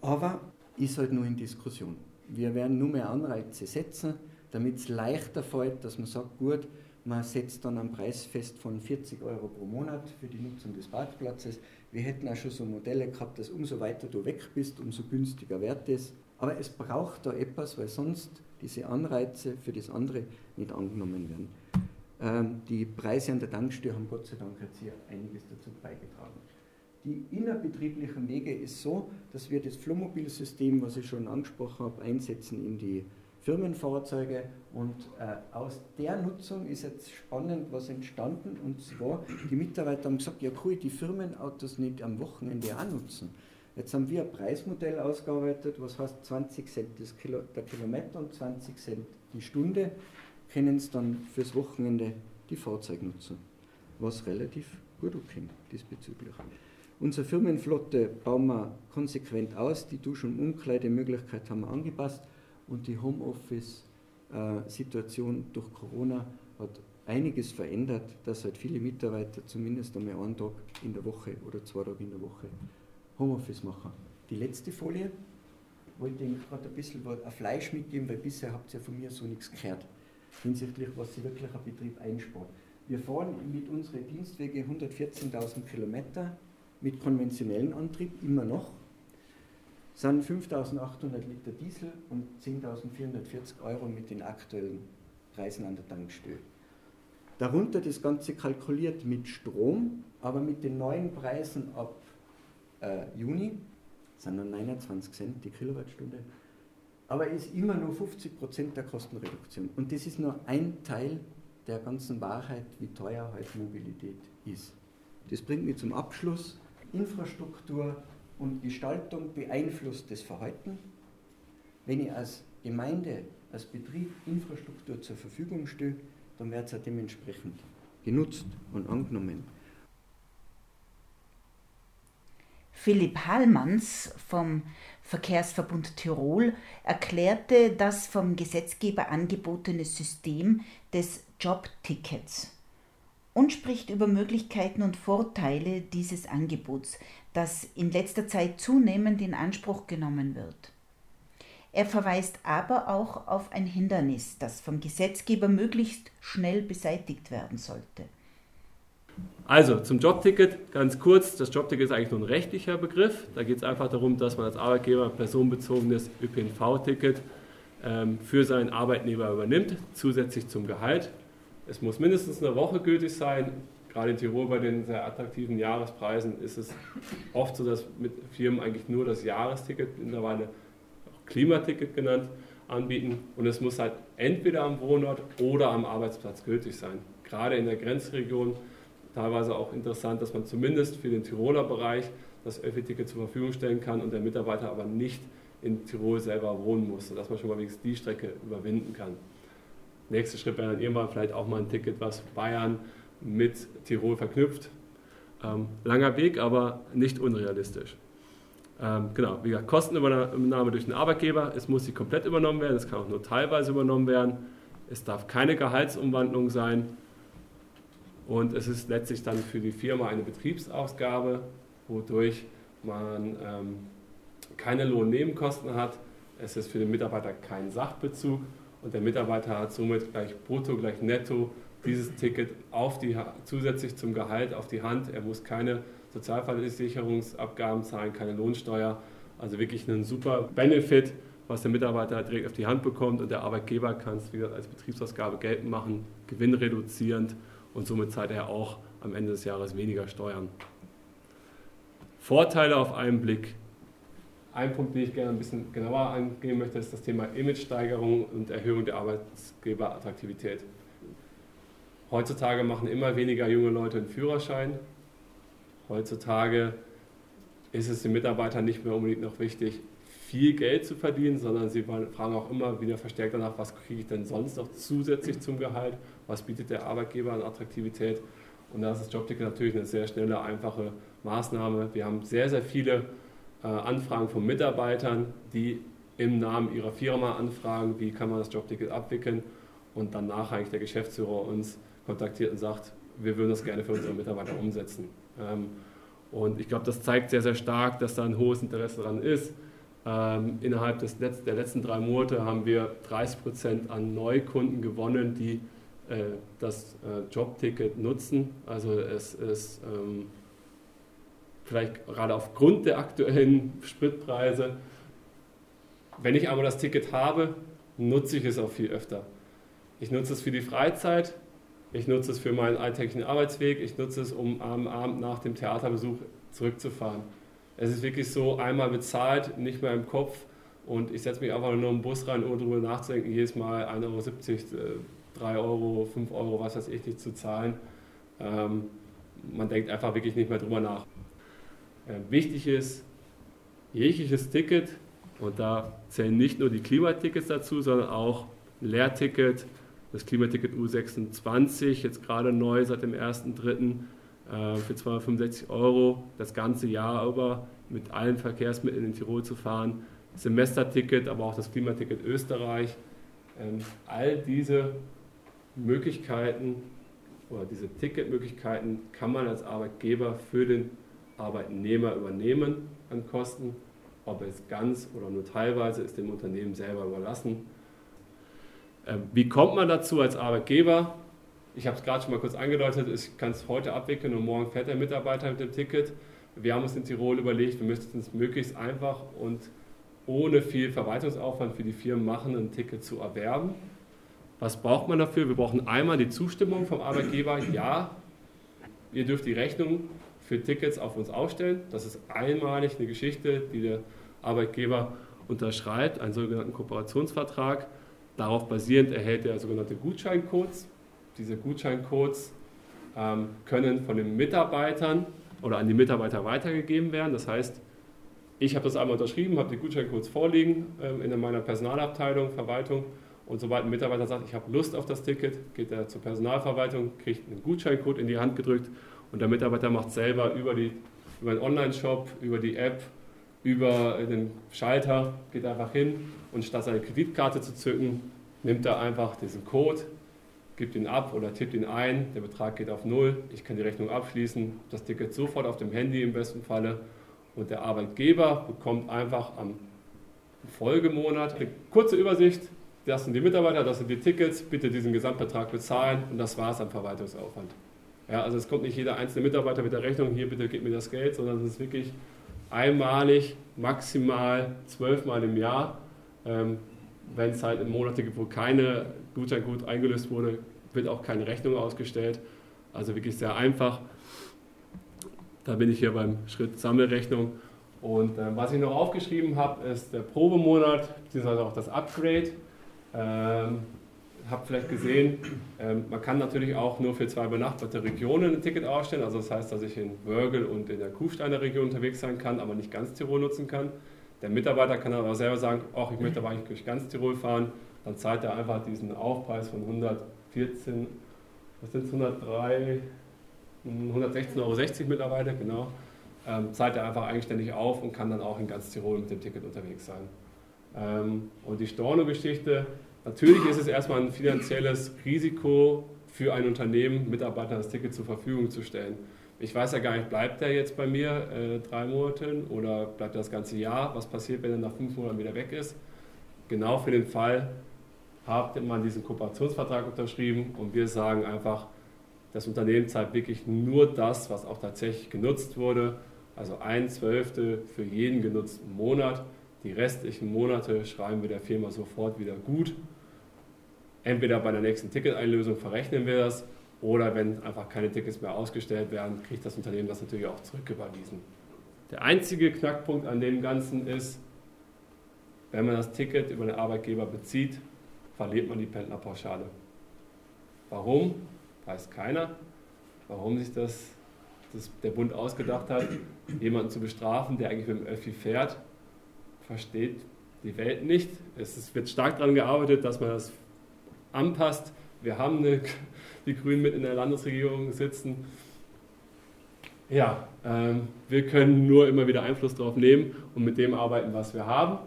aber ist halt nur in Diskussion. Wir werden nur mehr Anreize setzen, damit es leichter fällt, dass man sagt, gut, man setzt dann einen Preis fest von 40 Euro pro Monat für die Nutzung des Parkplatzes. Wir hätten auch schon so Modelle gehabt, dass umso weiter du weg bist, umso günstiger wird es. Aber es braucht da etwas, weil sonst diese Anreize für das andere nicht angenommen werden. Ähm, die Preise an der Tankstelle haben Gott sei Dank jetzt hier einiges dazu beigetragen. Die innerbetrieblichen Wege ist so, dass wir das Flummobilsystem, was ich schon angesprochen habe, einsetzen in die Firmenfahrzeuge und äh, aus der Nutzung ist jetzt spannend was entstanden und zwar die Mitarbeiter haben gesagt, ja cool, die Firmenautos nicht am Wochenende auch nutzen. Jetzt haben wir ein Preismodell ausgearbeitet, was heißt 20 Cent Kilo, der Kilometer und 20 Cent die Stunde, können es dann fürs Wochenende die Fahrzeug nutzen, was relativ gut ankommt diesbezüglich. Unsere Firmenflotte bauen wir konsequent aus. Die Dusch- und Umkleidemöglichkeit haben wir angepasst und die Homeoffice-Situation durch Corona hat einiges verändert, dass halt viele Mitarbeiter zumindest einmal einen Tag in der Woche oder zwei Tage in der Woche Homeoffice machen. Die letzte Folie wollte ich gerade ein bisschen ein Fleisch mitgeben, weil bisher habt ihr von mir so nichts gehört hinsichtlich, was sie wirklich ein Betrieb einspart. Wir fahren mit unseren Dienstwege 114.000 Kilometer mit konventionellem Antrieb immer noch, sind 5.800 Liter Diesel und 10.440 Euro mit den aktuellen Preisen an der Tankstelle. Darunter das Ganze kalkuliert mit Strom, aber mit den neuen Preisen ab äh, Juni sind dann 29 Cent die Kilowattstunde. Aber es ist immer nur 50 Prozent der Kostenreduktion. Und das ist nur ein Teil der ganzen Wahrheit, wie teuer heute Mobilität ist. Das bringt mich zum Abschluss. Infrastruktur und Gestaltung beeinflusst das Verhalten. Wenn ich als Gemeinde, als Betrieb Infrastruktur zur Verfügung stelle, dann wird es auch dementsprechend genutzt und angenommen. Philipp Hallmanns vom Verkehrsverbund Tirol erklärte das vom Gesetzgeber angebotene System des Jobtickets und spricht über Möglichkeiten und Vorteile dieses Angebots, das in letzter Zeit zunehmend in Anspruch genommen wird. Er verweist aber auch auf ein Hindernis, das vom Gesetzgeber möglichst schnell beseitigt werden sollte. Also zum Jobticket ganz kurz. Das Jobticket ist eigentlich nur ein rechtlicher Begriff. Da geht es einfach darum, dass man als Arbeitgeber ein personenbezogenes ÖPNV-Ticket ähm, für seinen Arbeitnehmer übernimmt, zusätzlich zum Gehalt. Es muss mindestens eine Woche gültig sein. Gerade in Tirol bei den sehr attraktiven Jahrespreisen ist es oft so, dass mit Firmen eigentlich nur das Jahresticket, mittlerweile auch Klimaticket genannt, anbieten. Und es muss halt entweder am Wohnort oder am Arbeitsplatz gültig sein. Gerade in der Grenzregion teilweise auch interessant, dass man zumindest für den Tiroler Bereich das Öffi-Ticket zur Verfügung stellen kann und der Mitarbeiter aber nicht in Tirol selber wohnen muss, sodass man schon mal wenigstens die Strecke überwinden kann. Nächster Schritt wäre dann irgendwann vielleicht auch mal ein Ticket, was Bayern, mit Tirol verknüpft. Ähm, langer Weg, aber nicht unrealistisch. Ähm, genau, wie gesagt, Kostenübernahme durch den Arbeitgeber. Es muss sie komplett übernommen werden, es kann auch nur teilweise übernommen werden. Es darf keine Gehaltsumwandlung sein. Und es ist letztlich dann für die Firma eine Betriebsausgabe, wodurch man ähm, keine Lohnnebenkosten hat. Es ist für den Mitarbeiter kein Sachbezug und der Mitarbeiter hat somit gleich brutto, gleich netto dieses Ticket auf die, zusätzlich zum Gehalt auf die Hand. Er muss keine Sozialversicherungsabgaben zahlen, keine Lohnsteuer. Also wirklich ein super Benefit, was der Mitarbeiter direkt auf die Hand bekommt und der Arbeitgeber kann es wieder als Betriebsausgabe geltend machen, gewinnreduzierend und somit zahlt er auch am Ende des Jahres weniger Steuern. Vorteile auf einen Blick. Ein Punkt, den ich gerne ein bisschen genauer angehen möchte, ist das Thema Imagesteigerung und Erhöhung der Arbeitgeberattraktivität. Heutzutage machen immer weniger junge Leute einen Führerschein. Heutzutage ist es den Mitarbeitern nicht mehr unbedingt noch wichtig, viel Geld zu verdienen, sondern sie fragen auch immer wieder verstärkt danach, was kriege ich denn sonst noch zusätzlich zum Gehalt, was bietet der Arbeitgeber an Attraktivität. Und da ist das Jobticket natürlich eine sehr schnelle, einfache Maßnahme. Wir haben sehr, sehr viele äh, Anfragen von Mitarbeitern, die im Namen ihrer Firma anfragen, wie kann man das Jobticket abwickeln. Und danach eigentlich der Geschäftsführer uns kontaktiert und sagt, wir würden das gerne für unsere Mitarbeiter umsetzen. Ähm, und ich glaube, das zeigt sehr, sehr stark, dass da ein hohes Interesse daran ist. Ähm, innerhalb des Letz der letzten drei Monate haben wir 30 Prozent an Neukunden gewonnen, die äh, das äh, Jobticket nutzen. Also es ist ähm, vielleicht gerade aufgrund der aktuellen Spritpreise, wenn ich einmal das Ticket habe, nutze ich es auch viel öfter. Ich nutze es für die Freizeit, ich nutze es für meinen alltäglichen Arbeitsweg, ich nutze es, um am Abend nach dem Theaterbesuch zurückzufahren. Es ist wirklich so, einmal bezahlt, nicht mehr im Kopf und ich setze mich einfach nur im Bus rein, ohne darüber nachzudenken, jedes Mal 1,70 Euro, 3 äh, Euro, 5 Euro, was weiß ich, nicht zu zahlen. Ähm, man denkt einfach wirklich nicht mehr drüber nach. Äh, wichtig ist, jegliches Ticket, und da zählen nicht nur die Klimatickets dazu, sondern auch Lehrticket, das Klimaticket U26, jetzt gerade neu seit dem 1.3. Äh, für 265 Euro das ganze Jahr über mit allen Verkehrsmitteln in Tirol zu fahren. Semesterticket, aber auch das Klimaticket Österreich. Ähm, all diese Möglichkeiten oder diese Ticketmöglichkeiten kann man als Arbeitgeber für den Arbeitnehmer übernehmen an Kosten. Ob es ganz oder nur teilweise ist dem Unternehmen selber überlassen. Ähm, wie kommt man dazu als Arbeitgeber? Ich habe es gerade schon mal kurz angedeutet, ich kann es heute abwickeln und morgen fährt der Mitarbeiter mit dem Ticket. Wir haben uns in Tirol überlegt, wir müssten es möglichst einfach und ohne viel Verwaltungsaufwand für die Firmen machen, ein Ticket zu erwerben. Was braucht man dafür? Wir brauchen einmal die Zustimmung vom Arbeitgeber. Ja, ihr dürft die Rechnung für Tickets auf uns aufstellen. Das ist einmalig eine Geschichte, die der Arbeitgeber unterschreibt, einen sogenannten Kooperationsvertrag. Darauf basierend erhält er sogenannte Gutscheincodes. Diese Gutscheincodes ähm, können von den Mitarbeitern oder an die Mitarbeiter weitergegeben werden. Das heißt, ich habe das einmal unterschrieben, habe die Gutscheincodes vorliegen ähm, in meiner Personalabteilung, Verwaltung. Und sobald ein Mitarbeiter sagt, ich habe Lust auf das Ticket, geht er zur Personalverwaltung, kriegt einen Gutscheincode in die Hand gedrückt und der Mitarbeiter macht selber über, die, über den Online-Shop, über die App, über den Schalter, geht einfach hin und statt seine Kreditkarte zu zücken, nimmt er einfach diesen Code, gibt ihn ab oder tippt ihn ein, der Betrag geht auf Null, ich kann die Rechnung abschließen, das Ticket sofort auf dem Handy im besten Falle und der Arbeitgeber bekommt einfach am Folgemonat eine kurze Übersicht, das sind die Mitarbeiter, das sind die Tickets, bitte diesen Gesamtbetrag bezahlen und das war es am Verwaltungsaufwand. Ja, also es kommt nicht jeder einzelne Mitarbeiter mit der Rechnung, hier bitte gib mir das Geld, sondern es ist wirklich einmalig, maximal zwölfmal im Jahr. Ähm, Wenn es halt Monate gibt, wo keine Gutscheingut eingelöst wurde, wird auch keine Rechnung ausgestellt. Also wirklich sehr einfach. Da bin ich hier beim Schritt Sammelrechnung. Und äh, was ich noch aufgeschrieben habe, ist der Probemonat, beziehungsweise auch das Upgrade. Ähm, habt vielleicht gesehen, ähm, man kann natürlich auch nur für zwei benachbarte Regionen ein Ticket ausstellen. Also das heißt, dass ich in Wörgl und in der Kufsteiner Region unterwegs sein kann, aber nicht ganz Tirol nutzen kann. Der Mitarbeiter kann aber selber sagen, ach, ich möchte aber eigentlich durch ganz Tirol fahren. Dann zahlt er einfach diesen Aufpreis von 114, was sind es, 103, 116,60 Euro mittlerweile, genau, ähm, zahlt er einfach eigenständig auf und kann dann auch in ganz Tirol mit dem Ticket unterwegs sein. Ähm, und die Storno-Geschichte, natürlich ist es erstmal ein finanzielles Risiko für ein Unternehmen, Mitarbeitern das Ticket zur Verfügung zu stellen. Ich weiß ja gar nicht, bleibt der jetzt bei mir äh, drei Monate oder bleibt er das ganze Jahr? Was passiert, wenn er nach fünf Monaten wieder weg ist? Genau für den Fall hat man diesen Kooperationsvertrag unterschrieben und wir sagen einfach, das Unternehmen zahlt wirklich nur das, was auch tatsächlich genutzt wurde, also ein Zwölftel für jeden genutzten Monat. Die restlichen Monate schreiben wir der Firma sofort wieder gut. Entweder bei der nächsten Ticketeinlösung verrechnen wir das oder wenn einfach keine Tickets mehr ausgestellt werden, kriegt das Unternehmen das natürlich auch zurücküberwiesen. Der einzige Knackpunkt an dem Ganzen ist, wenn man das Ticket über den Arbeitgeber bezieht, verliert man die Pendlerpauschale. Warum? Weiß keiner. Warum sich das, das der Bund ausgedacht hat, jemanden zu bestrafen, der eigentlich mit dem Öffi fährt, versteht die Welt nicht. Es wird stark daran gearbeitet, dass man das anpasst. Wir haben eine, die Grünen mit in der Landesregierung sitzen. Ja, ähm, wir können nur immer wieder Einfluss darauf nehmen und mit dem arbeiten, was wir haben.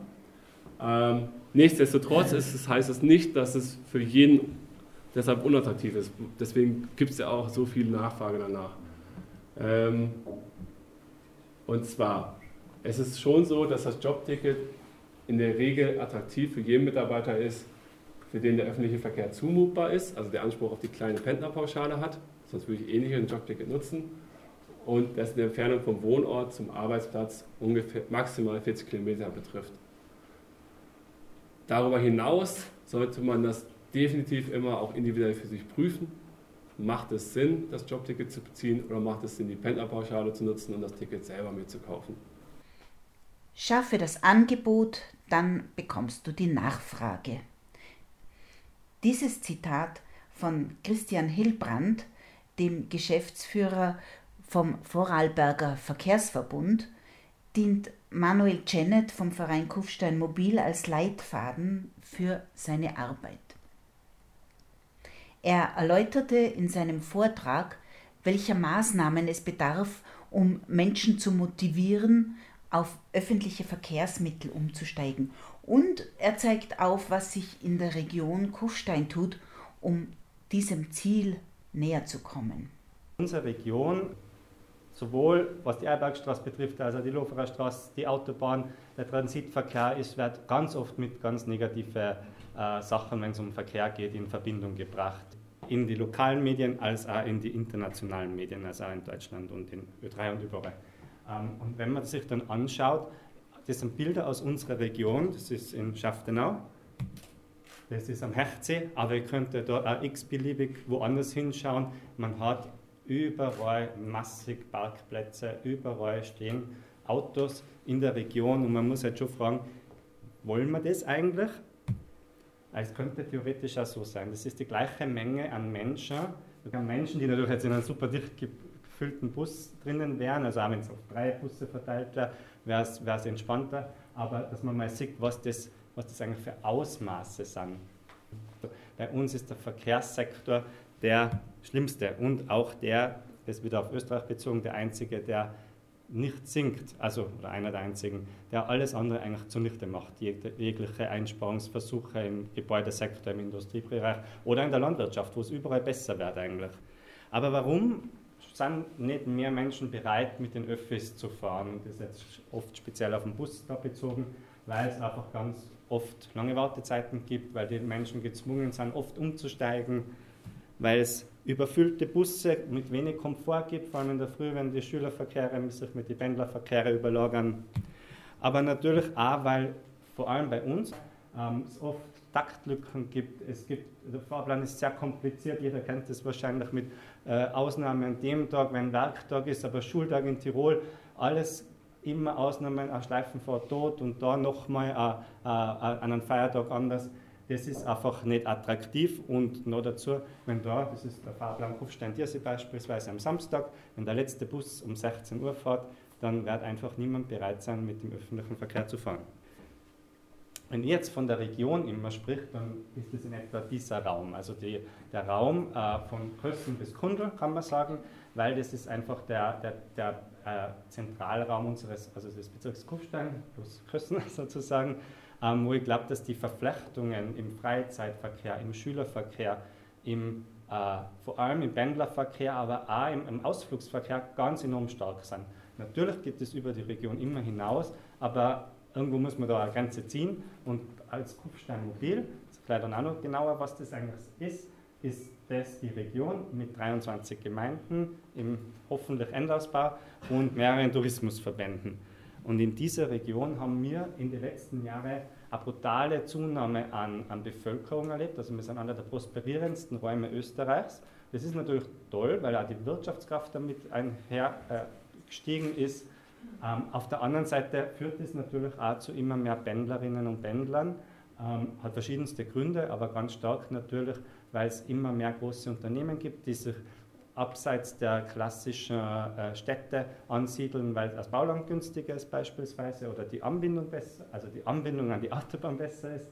Ähm, nichtsdestotrotz ist heißt es nicht, dass es für jeden deshalb unattraktiv ist. Deswegen gibt es ja auch so viel Nachfrage danach. Ähm, und zwar, es ist schon so, dass das Jobticket in der Regel attraktiv für jeden Mitarbeiter ist, für den der öffentliche Verkehr zumutbar ist, also der Anspruch auf die kleine Pendlerpauschale hat, sonst würde ich eh nicht ein Jobticket nutzen, und das in der Entfernung vom Wohnort zum Arbeitsplatz ungefähr maximal 40 Kilometer betrifft. Darüber hinaus sollte man das definitiv immer auch individuell für sich prüfen. Macht es Sinn, das Jobticket zu beziehen oder macht es Sinn, die Pendlerpauschale zu nutzen und das Ticket selber mitzukaufen? Schaffe das Angebot, dann bekommst du die Nachfrage. Dieses Zitat von Christian Hillbrand, dem Geschäftsführer vom Vorarlberger Verkehrsverbund, dient Manuel Janet vom Verein Kufstein Mobil als Leitfaden für seine Arbeit. Er erläuterte in seinem Vortrag, welcher Maßnahmen es bedarf, um Menschen zu motivieren, auf öffentliche Verkehrsmittel umzusteigen und er zeigt auf, was sich in der Region Kufstein tut, um diesem Ziel näher zu kommen. Unsere Region, sowohl was die Erbergstraße betrifft, also die Loferer Straße, die Autobahn, der Transitverkehr ist, wird ganz oft mit ganz negativen äh, Sachen, wenn es um Verkehr geht, in Verbindung gebracht. In die lokalen Medien als auch in die internationalen Medien, also auch in Deutschland und in Ö3 und überall. Ähm, und wenn man sich dann anschaut, das sind Bilder aus unserer Region, das ist in Schaftenau, das ist am Hechtsee, aber ihr könnt da auch x-beliebig woanders hinschauen. Man hat überall massig Parkplätze, überall stehen Autos in der Region und man muss halt schon fragen, wollen wir das eigentlich? Es könnte theoretisch auch so sein. Das ist die gleiche Menge an Menschen. Haben Menschen, die natürlich jetzt in einem super dicht gefüllten Bus drinnen wären, also auch wenn es auf drei Busse verteilt wäre, wäre es entspannter, aber dass man mal sieht, was das, was das eigentlich für Ausmaße sind. Bei uns ist der Verkehrssektor der schlimmste und auch der, das wieder auf Österreich bezogen, der einzige, der nicht sinkt, also oder einer der einzigen, der alles andere eigentlich zunichte macht, jegliche Einsparungsversuche im Gebäudesektor, im Industriebereich oder in der Landwirtschaft, wo es überall besser wird eigentlich. Aber warum sind nicht mehr Menschen bereit, mit den Öffis zu fahren. Das ist jetzt oft speziell auf den Bus da bezogen, weil es einfach ganz oft lange Wartezeiten gibt, weil die Menschen gezwungen sind, oft umzusteigen, weil es überfüllte Busse mit wenig Komfort gibt, vor allem in der Früh, wenn die Schülerverkehre sich mit den Pendlerverkehre überlagern. Aber natürlich auch, weil vor allem bei uns ähm, es oft Taktlücken gibt. Es gibt. Der Fahrplan ist sehr kompliziert, jeder kennt das wahrscheinlich mit äh, Ausnahme an dem Tag, wenn Werktag ist, aber Schultag in Tirol, alles immer Ausnahmen, ein Schleifenfahrt dort und da nochmal äh, äh, an einem Feiertag anders. Das ist einfach nicht attraktiv. Und noch dazu, wenn da, das ist der Fahrplan Kufstein-Diersee beispielsweise am Samstag, wenn der letzte Bus um 16 Uhr fährt, dann wird einfach niemand bereit sein, mit dem öffentlichen Verkehr zu fahren. wenn ihr jetzt von der Region immer spricht, dann ist es in etwa dieser Raum, also die, der Raum äh, von Kössen bis Kundl, kann man sagen, weil das ist einfach der, der, der äh, Zentralraum unseres, also des Bezirks Kufstein plus Kössen sozusagen, wo ich glaube, dass die Verflechtungen im Freizeitverkehr, im Schülerverkehr, im, äh, vor allem im Pendlerverkehr, aber auch im, im Ausflugsverkehr ganz enorm stark sind. Natürlich geht es über die Region immer hinaus, aber irgendwo muss man da eine Grenze ziehen und als Kufstein Mobil, erklärt dann auch noch genauer, was das eigentlich ist, ist das die Region mit 23 Gemeinden im hoffentlich Endausbau und mehreren Tourismusverbänden. Und in dieser Region haben wir in den letzten Jahren eine brutale Zunahme an, an Bevölkerung erlebt. Also wir sind einer der prosperierendsten Räume Österreichs. Das ist natürlich toll, weil auch die Wirtschaftskraft damit einher äh, gestiegen ist. Ähm, auf der anderen Seite führt es natürlich auch zu immer mehr Pendlerinnen und Pendlern. Ähm, hat verschiedenste Gründe, aber ganz stark natürlich, weil es immer mehr große Unternehmen gibt, die sich abseits der klassischen äh, Städte ansiedeln, weil das Bauland günstiger ist beispielsweise oder die Anbindung besser, also die Anbindung an die Autobahn besser ist,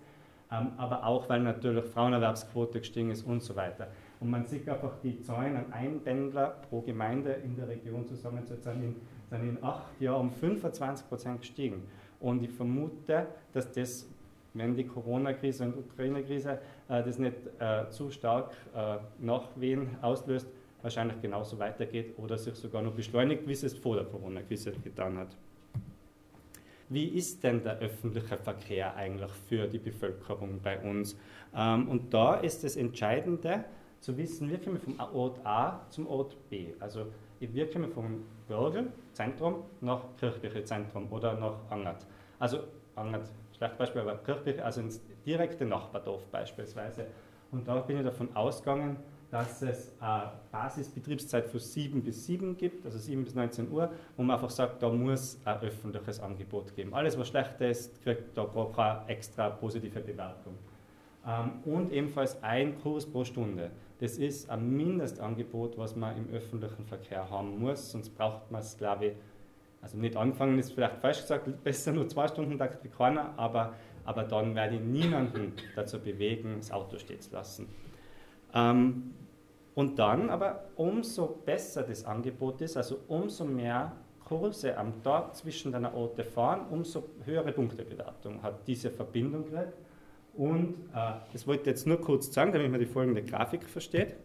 ähm, aber auch weil natürlich Frauenerwerbsquote gestiegen ist und so weiter. Und man sieht einfach die Zahlen an Einpendler pro Gemeinde in der Region zusammenzusetzen sind in acht Jahren um 25 Prozent gestiegen. Und ich vermute, dass das, wenn die Corona-Krise und Ukraine-Krise äh, das nicht äh, zu stark äh, Nachwehen auslöst, wahrscheinlich genauso weitergeht oder sich sogar noch beschleunigt, wie es vor der Corona-Krise getan hat. Wie ist denn der öffentliche Verkehr eigentlich für die Bevölkerung bei uns? Ähm, und da ist das Entscheidende zu wissen, wie kommen wir vom Ort A zum Ort B. Also wir kommen vom Bürgel, Zentrum, nach Kirchbirche Zentrum oder nach Angert. Also Angert, schlecht Beispiel, aber Kirchbirche, also ins direkte Nachbardorf beispielsweise. Und da bin ich davon ausgegangen, dass es eine Basisbetriebszeit von 7 bis 7 gibt, also 7 bis 19 Uhr, wo man einfach sagt, da muss ein öffentliches Angebot geben. Alles, was schlecht ist, kriegt da gar keine extra positive Bewertung. Ähm, und ebenfalls ein Kurs pro Stunde. Das ist ein Mindestangebot, was man im öffentlichen Verkehr haben muss, sonst braucht man es, glaube ich, also nicht anfangen ist vielleicht falsch gesagt, besser nur zwei Stunden Takt wie keiner, aber, aber dann werde ich niemanden dazu bewegen, das Auto stehen zu lassen. Ähm, und dann aber umso besser das Angebot ist, also umso mehr Kurse am Tag zwischen deiner Orte fahren, umso höhere Punktebewertung hat diese Verbindung gekriegt. Und äh, das wollte ich jetzt nur kurz sagen, damit man die folgende Grafik versteht.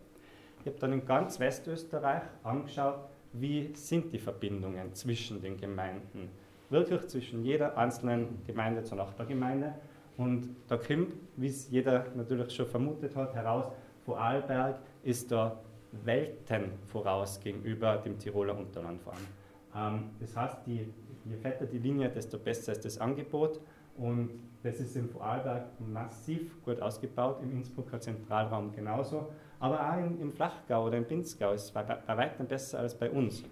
Ich habe dann in ganz Westösterreich angeschaut, wie sind die Verbindungen zwischen den Gemeinden. Wirklich zwischen jeder einzelnen Gemeinde zur Nachbargemeinde. Und da kommt, wie es jeder natürlich schon vermutet hat, heraus, Vorarlberg ist da Welten voraus gegenüber dem Tiroler Unterlandfahren. Ähm, das heißt, die, je fetter die Linie, desto besser ist das Angebot. Und das ist in Vorarlberg massiv gut ausgebaut, im Innsbrucker Zentralraum genauso, aber auch im, im Flachgau oder im Pinzgau ist es bei, bei weitem besser als bei uns.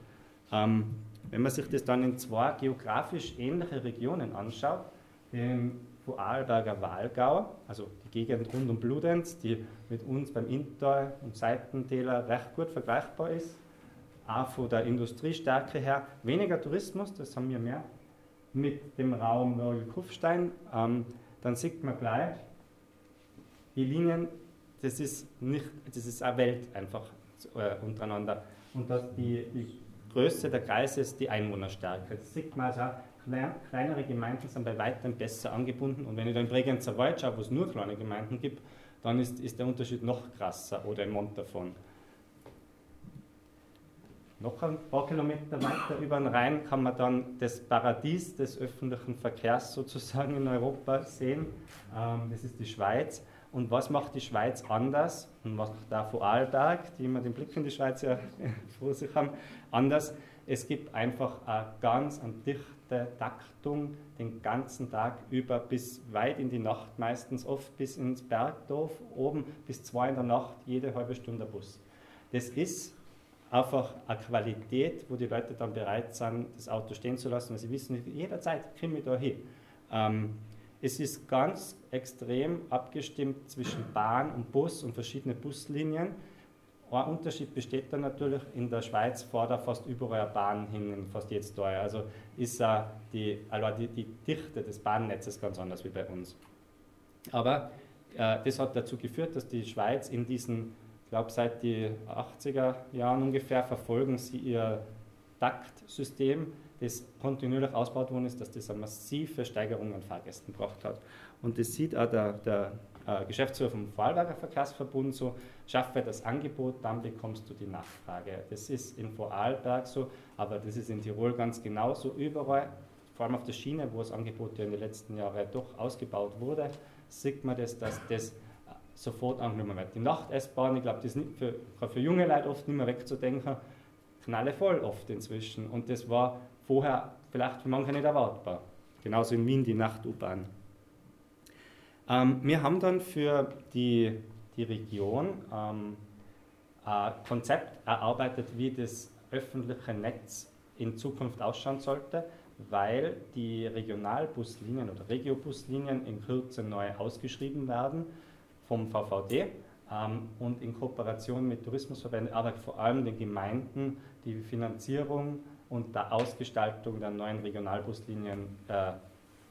Ähm, wenn man sich das dann in zwei geografisch ähnliche Regionen anschaut, den Vorarlberger Walgau, also die Gegend rund um Bludenz, die mit uns beim Inntal und Seitentäler recht gut vergleichbar ist, auch von der Industriestärke her, weniger Tourismus, das haben wir mehr, mit dem Raum Nörgel-Kufstein, ähm, dann sieht man gleich, die Linien, das ist nicht, das ist eine Welt einfach äh, untereinander. Und dass die, die Größe der Kreise ist die Einwohnerstärke. Das sieht man also, kleinere Gemeinden sind bei weitem besser angebunden. Und wenn ich da in Bregenzer Wald schaue, wo es nur kleine Gemeinden gibt, dann ist, ist der Unterschied noch krasser oder in Montafon. Noch ein paar Kilometer weiter über den Rhein kann man dann das Paradies des öffentlichen Verkehrs sozusagen in Europa sehen. Ähm, das ist die Schweiz. Und was macht die Schweiz anders und was macht da Vorarlberg, die immer den Blick in die Schweiz ja vor sich haben, anders? Es gibt einfach eine ganz eine dichte Taktung den ganzen Tag über bis weit in die Nacht, meistens oft bis ins Bergdorf, oben bis zwei in der Nacht, jede halbe Stunde Bus. Das ist einfach eine Qualität, wo die Leute dann bereit sind, das Auto stehen zu lassen, weil sie wissen, jederzeit komme ich da hin. Ähm, es ist ganz extrem abgestimmt zwischen Bahn und Bus und verschiedene Buslinien ein Unterschied besteht dann natürlich, in der Schweiz fährt er fast überall eine Bahn hin, in fast jetzt da. Also ist uh, die, also die, die Dichte des Bahnnetzes ganz anders wie bei uns. Aber äh, das hat dazu geführt, dass die Schweiz in diesen, ich glaube seit den 80er Jahren ungefähr, verfolgen sie ihr Taktsystem, das kontinuierlich ausgebaut worden ist, dass das eine massive Steigerung an Fahrgästen gebracht hat. Und das sieht auch der, der äh, Geschäftsführer vom Vorarlberger Verkehrsverbund so, schaffe das Angebot, dann bekommst du die Nachfrage. Das ist in Vorarlberg so, aber das ist in Tirol ganz genauso. Überall, vor allem auf der Schiene, wo das Angebot ja in den letzten Jahren doch ausgebaut wurde, sieht man das, dass das sofort angenommen wird. Die Nacht-S-Bahn, ich glaube, das ist für, für junge Leute oft nicht mehr wegzudenken, knallevoll oft inzwischen. Und das war vorher vielleicht für manche nicht erwartbar. Genauso in Wien die Nacht-U-Bahn. Ähm, wir haben dann für die, die Region ähm, ein Konzept erarbeitet, wie das öffentliche Netz in Zukunft ausschauen sollte, weil die Regionalbuslinien oder Regiobuslinien in Kürze neu ausgeschrieben werden vom VVD ähm, und in Kooperation mit Tourismusverbänden, aber vor allem den Gemeinden die Finanzierung und der Ausgestaltung der neuen Regionalbuslinien äh,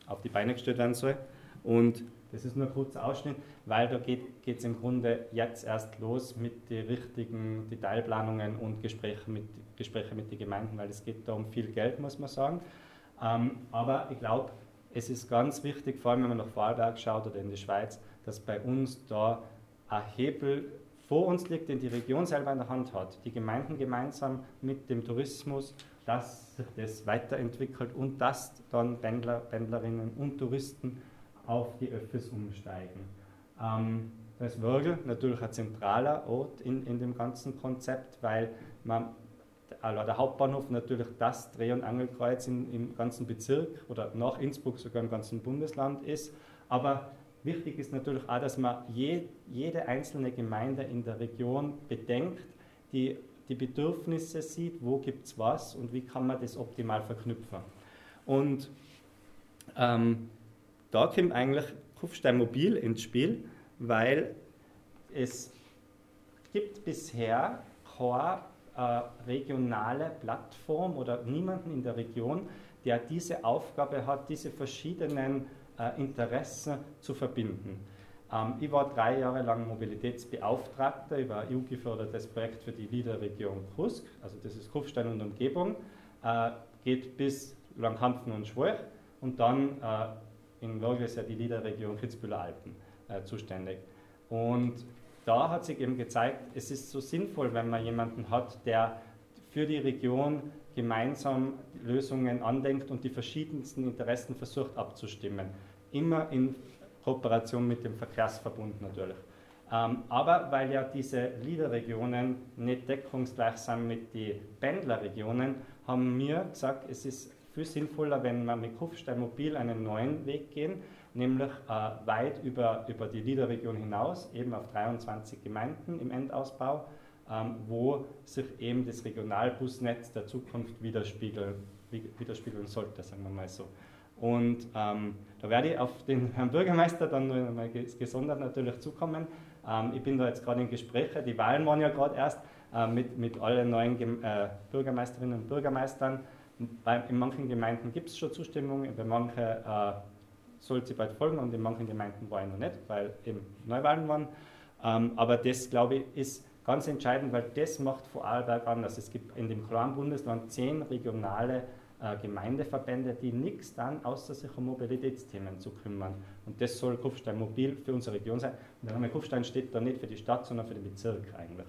auf die Beine gestellt werden soll. Und das ist nur ein kurzer Ausschnitt, weil da geht es im Grunde jetzt erst los mit den richtigen Detailplanungen und Gesprächen mit, Gespräche mit den Gemeinden, weil es geht da um viel Geld, muss man sagen. Ähm, aber ich glaube, es ist ganz wichtig, vor allem wenn man nach Vorarlberg schaut oder in die Schweiz, dass bei uns da ein Hebel vor uns liegt, den die Region selber in der Hand hat. Die Gemeinden gemeinsam mit dem Tourismus, dass das weiterentwickelt und dass dann Pendler, Pendlerinnen und Touristen auf die Öffis umsteigen. Ähm, da ist Würgel natürlich ein zentraler Ort in, in dem ganzen Konzept, weil man, also der Hauptbahnhof natürlich das Dreh- und Angelkreuz in, im ganzen Bezirk oder nach Innsbruck sogar im ganzen Bundesland ist. Aber wichtig ist natürlich auch, dass man je, jede einzelne Gemeinde in der Region bedenkt, die die Bedürfnisse sieht, wo gibt es was und wie kann man das optimal verknüpfen. Und ähm, da kommt eigentlich Kufstein Mobil ins Spiel, weil es gibt bisher keine äh, regionale Plattform oder niemanden in der Region, der diese Aufgabe hat, diese verschiedenen äh, Interessen zu verbinden. Ähm, ich war drei Jahre lang Mobilitätsbeauftragter. Über ein EU-gefördertes Projekt für die Liederregion Krusk, also das ist Kufstein und Umgebung, äh, geht bis Langkampfen und Schwolch und dann äh, in Würgel ist ja die Liederregion Kitzbüheler Alpen äh, zuständig. Und da hat sich eben gezeigt, es ist so sinnvoll, wenn man jemanden hat, der für die Region gemeinsam Lösungen andenkt und die verschiedensten Interessen versucht abzustimmen. Immer in Kooperation mit dem Verkehrsverbund natürlich. Ähm, aber weil ja diese Liederregionen nicht deckungsgleich sind mit den Pendlerregionen, haben wir gesagt, es ist viel sinnvoller, wenn wir mit Kufstein Mobil einen neuen Weg gehen, nämlich äh, weit über, über die Liederregion hinaus, eben auf 23 Gemeinden im Endausbau, ähm, wo sich eben das Regionalbusnetz der Zukunft widerspiegeln, widerspiegeln sollte, sagen wir mal so. Und ähm, da werde ich auf den Herrn Bürgermeister dann noch mal gesondert natürlich zukommen. Ähm, ich bin da jetzt gerade in Gesprächen, die Wahlen waren ja gerade erst äh, mit, mit allen neuen Gem äh, Bürgermeisterinnen und Bürgermeistern. In manchen Gemeinden gibt es schon Zustimmung, bei manchen äh, soll sie bald folgen und in manchen Gemeinden war ich noch nicht, weil eben Neuwahlen waren. Ähm, aber das, glaube ich, ist ganz entscheidend, weil das macht Vorarlberg anders. Es gibt in dem kleinen Bundesland zehn regionale äh, Gemeindeverbände, die nichts dann außer sich um Mobilitätsthemen zu kümmern. Und das soll Kufstein Mobil für unsere Region sein. Und der Name Kufstein steht da nicht für die Stadt, sondern für den Bezirk eigentlich.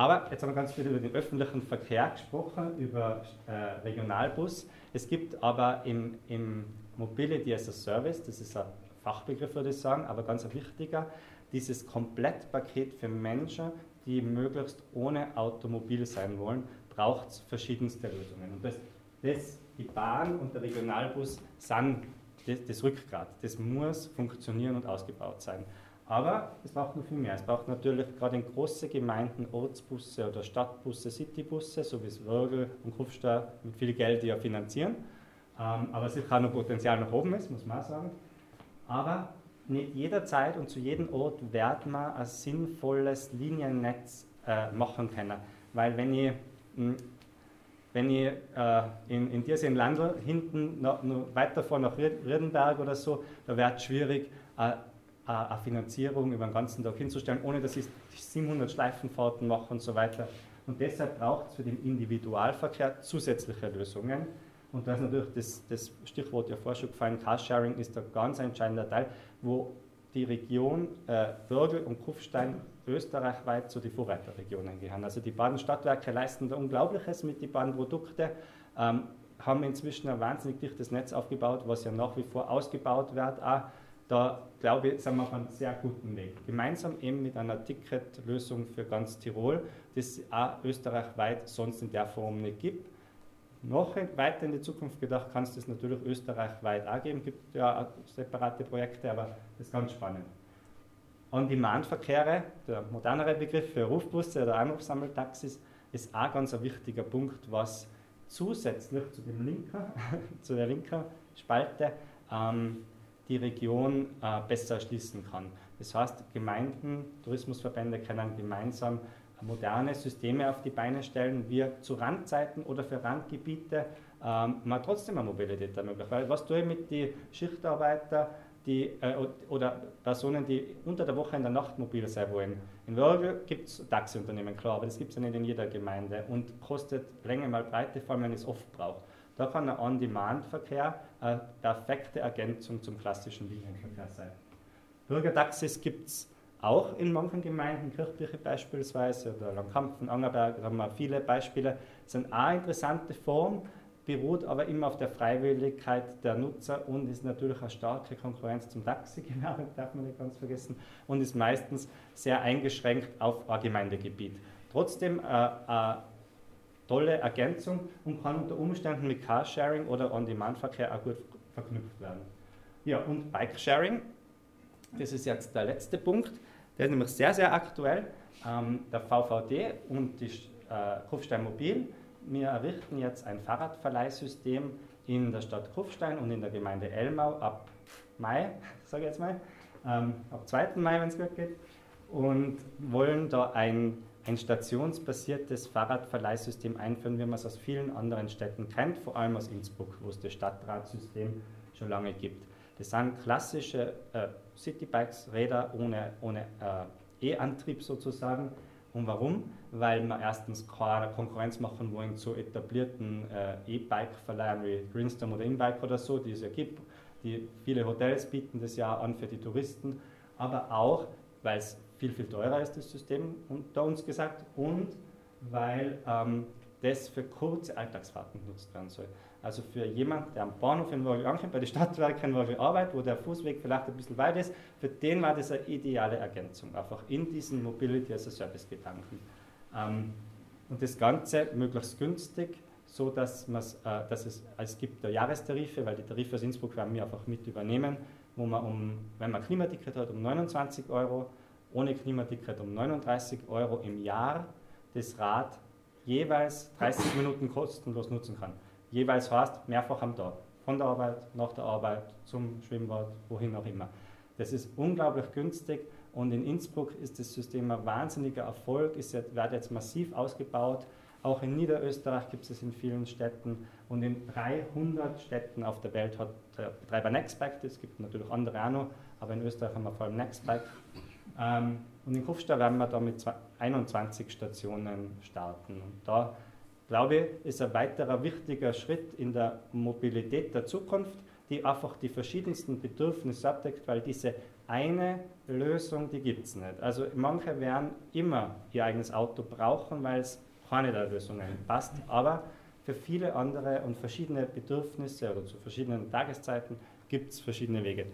Aber jetzt haben wir ganz viel über den öffentlichen Verkehr gesprochen, über äh, Regionalbus. Es gibt aber im, im Mobility as a Service, das ist ein Fachbegriff, würde ich sagen, aber ganz ein wichtiger, dieses Komplettpaket für Menschen, die möglichst ohne Automobil sein wollen, braucht es verschiedenste Lösungen. Und das, das, die Bahn und der Regionalbus sind das, das Rückgrat. Das muss funktionieren und ausgebaut sein. Aber es braucht noch viel mehr. Es braucht natürlich gerade in große Gemeinden Ortsbusse oder Stadtbusse, Citybusse, so wie es Würgel und Kufstein mit viel Geld ja finanzieren. Ähm, aber sicher auch noch Potenzial nach oben ist, muss man auch sagen. Aber nicht jederzeit und zu jedem Ort wird man ein sinnvolles Liniennetz äh, machen können. Weil wenn ich, mh, hm, wenn ich äh, in, in diesem Land hinten noch, noch weiter vor nach Riedenberg oder so, da wird es schwierig, äh, eine Finanzierung über den ganzen Tag hinzustellen, ohne dass ich 700 Schleifenfahrten mache und so weiter. Und deshalb braucht es für den Individualverkehr zusätzliche Lösungen. Und da ist natürlich das, das Stichwort ja vorher schon gefallen, Carsharing ist ein ganz entscheidender Teil, wo die Region äh, Würgel und Kufstein österreichweit zu den Vorreiterregionen gehören. Also die beiden Stadtwerke leisten da Unglaubliches mit den beiden Produkten, ähm, haben inzwischen ein wahnsinnig dichtes Netz aufgebaut, was ja nach wie vor ausgebaut wird. Auch da glaube ich, sind wir auf einem sehr guten Weg. Gemeinsam eben mit einer Ticketlösung für ganz Tirol, die es auch österreichweit sonst in der Form nicht gibt. Noch weiter in die Zukunft gedacht kann es das natürlich österreichweit auch geben. Es gibt ja separate Projekte, aber das ist ganz spannend. On-Demand-Verkehre, der modernere Begriff für Rufbusse oder Anrufsammeltaxis, ist auch ganz ein wichtiger Punkt, was zusätzlich zu, dem linken, zu der linken Spalte ähm, die Region äh, besser erschließen kann. Das heißt, Gemeinden, Tourismusverbände können gemeinsam moderne Systeme auf die Beine stellen, wie zu Randzeiten oder für Randgebiete ähm, man trotzdem eine Mobilität ermöglicht. Weil was tue ich mit den Schichtarbeitern die, äh, oder Personen, die unter der Woche in der Nacht mobil sein wollen? In Würgel gibt es Taxiunternehmen, klar, aber das gibt es ja nicht in jeder Gemeinde und kostet Länge mal Breite, vor allem wenn es oft brauche. Da kann ein On-Demand-Verkehr perfekte Ergänzung zum klassischen Linienverkehr sein. Bürgertaxis gibt es auch in manchen Gemeinden, Kirchkirche beispielsweise oder Langkampfen, Angerberg, da haben wir viele Beispiele. Das ist eine interessante Form, beruht aber immer auf der Freiwilligkeit der Nutzer und ist natürlich eine starke Konkurrenz zum Taxigewerbe, darf man nicht ganz vergessen, und ist meistens sehr eingeschränkt auf ein Gemeindegebiet. Trotzdem äh, eine tolle Ergänzung und kann unter Umständen mit Carsharing oder On-Demand-Verkehr auch gut verknüpft werden. Ja, und Bike-Sharing, das ist jetzt der letzte Punkt. Der ist nämlich sehr, sehr aktuell. Ähm, der VVD und die äh, Kufstein Mobil, wir errichten jetzt ein Fahrradverleihsystem in der Stadt Kufstein und in der Gemeinde Elmau ab Mai, sage ich jetzt mal, ähm, ab 2. Mai, wenn es gut geht, und wollen da ein, ein stationsbasiertes Fahrradverleihsystem einführen, wie man es aus vielen anderen Städten kennt, vor allem aus Innsbruck, wo es das Stadtratsystem schon lange gibt. Das sind klassische äh, Citybikes, Räder ohne, ohne äh, E-Antrieb sozusagen. Und warum? Weil wir erstens keine Konkurrenz machen wollen zu etablierten äh, E-Bike-Verleihern wie Greenstorm oder InBike oder so, die es ja gibt. Die, viele Hotels bieten das ja an für die Touristen, aber auch, weil es viel, viel teurer ist, das System unter uns gesagt, und weil ähm, das für kurze Alltagsfahrten genutzt werden soll. Also für jemanden, der am Bahnhof in Wolgel ankommt, bei den Stadtwerken in Wolgel arbeitet, wo der Fußweg vielleicht ein bisschen weit ist, für den war das eine ideale Ergänzung, einfach in diesen Mobility as a Service Gedanken. Ähm, und das Ganze möglichst günstig, so dass, äh, dass es, es gibt Jahrestarife, weil die Tarife aus Innsbruck werden wir einfach mit übernehmen, wo man um, wenn man Klimaticket hat, um 29 Euro, ohne Klimaticket um 39 Euro im Jahr das Rad jeweils 30 Minuten kostenlos nutzen kann jeweils heißt, mehrfach am Tag. Von der Arbeit, nach der Arbeit, zum Schwimmbad, wohin auch immer. Das ist unglaublich günstig und in Innsbruck ist das System ein wahnsinniger Erfolg, es wird jetzt massiv ausgebaut. Auch in Niederösterreich gibt es in vielen Städten und in 300 Städten auf der Welt hat der Betreiber Nextbike, es gibt natürlich andere auch noch, aber in Österreich haben wir vor allem Nextbike. Ähm, und in Kufstein werden wir da mit 21 Stationen starten. Und da glaube ich, ist ein weiterer wichtiger Schritt in der Mobilität der Zukunft, die einfach die verschiedensten Bedürfnisse abdeckt, weil diese eine Lösung, die gibt es nicht. Also manche werden immer ihr eigenes Auto brauchen, weil es keine der Lösungen passt, aber für viele andere und verschiedene Bedürfnisse oder zu verschiedenen Tageszeiten gibt es verschiedene Wege.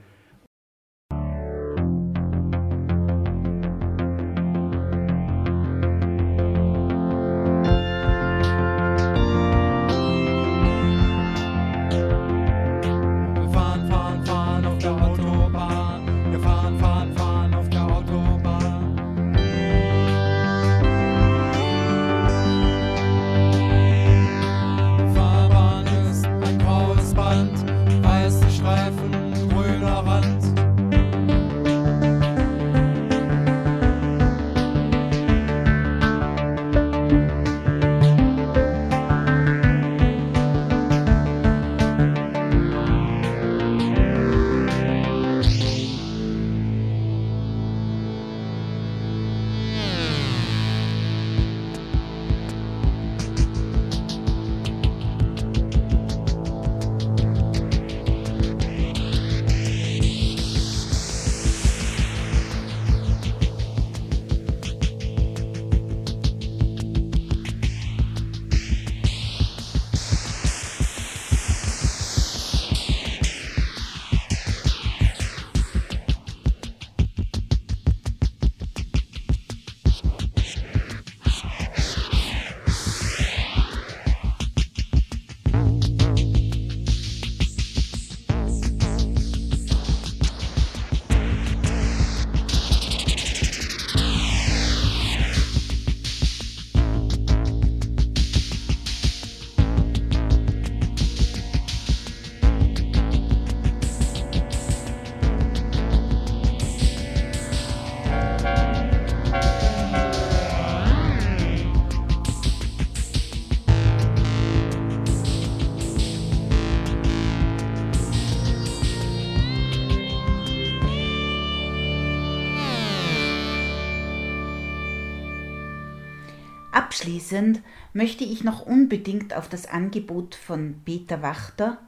Abschließend möchte ich noch unbedingt auf das Angebot von Peter Wachter,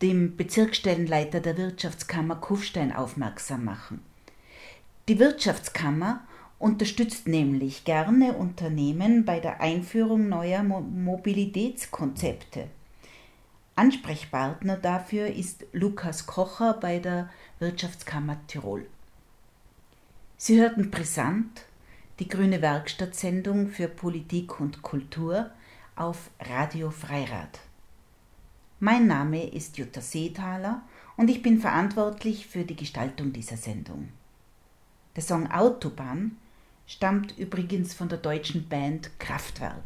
dem Bezirksstellenleiter der Wirtschaftskammer Kufstein, aufmerksam machen. Die Wirtschaftskammer unterstützt nämlich gerne Unternehmen bei der Einführung neuer Mobilitätskonzepte. Ansprechpartner dafür ist Lukas Kocher bei der Wirtschaftskammer Tirol. Sie hörten brisant die Grüne Werkstattsendung für Politik und Kultur auf Radio Freirad. Mein Name ist Jutta Seethaler und ich bin verantwortlich für die Gestaltung dieser Sendung. Der Song Autobahn stammt übrigens von der deutschen Band Kraftwerk.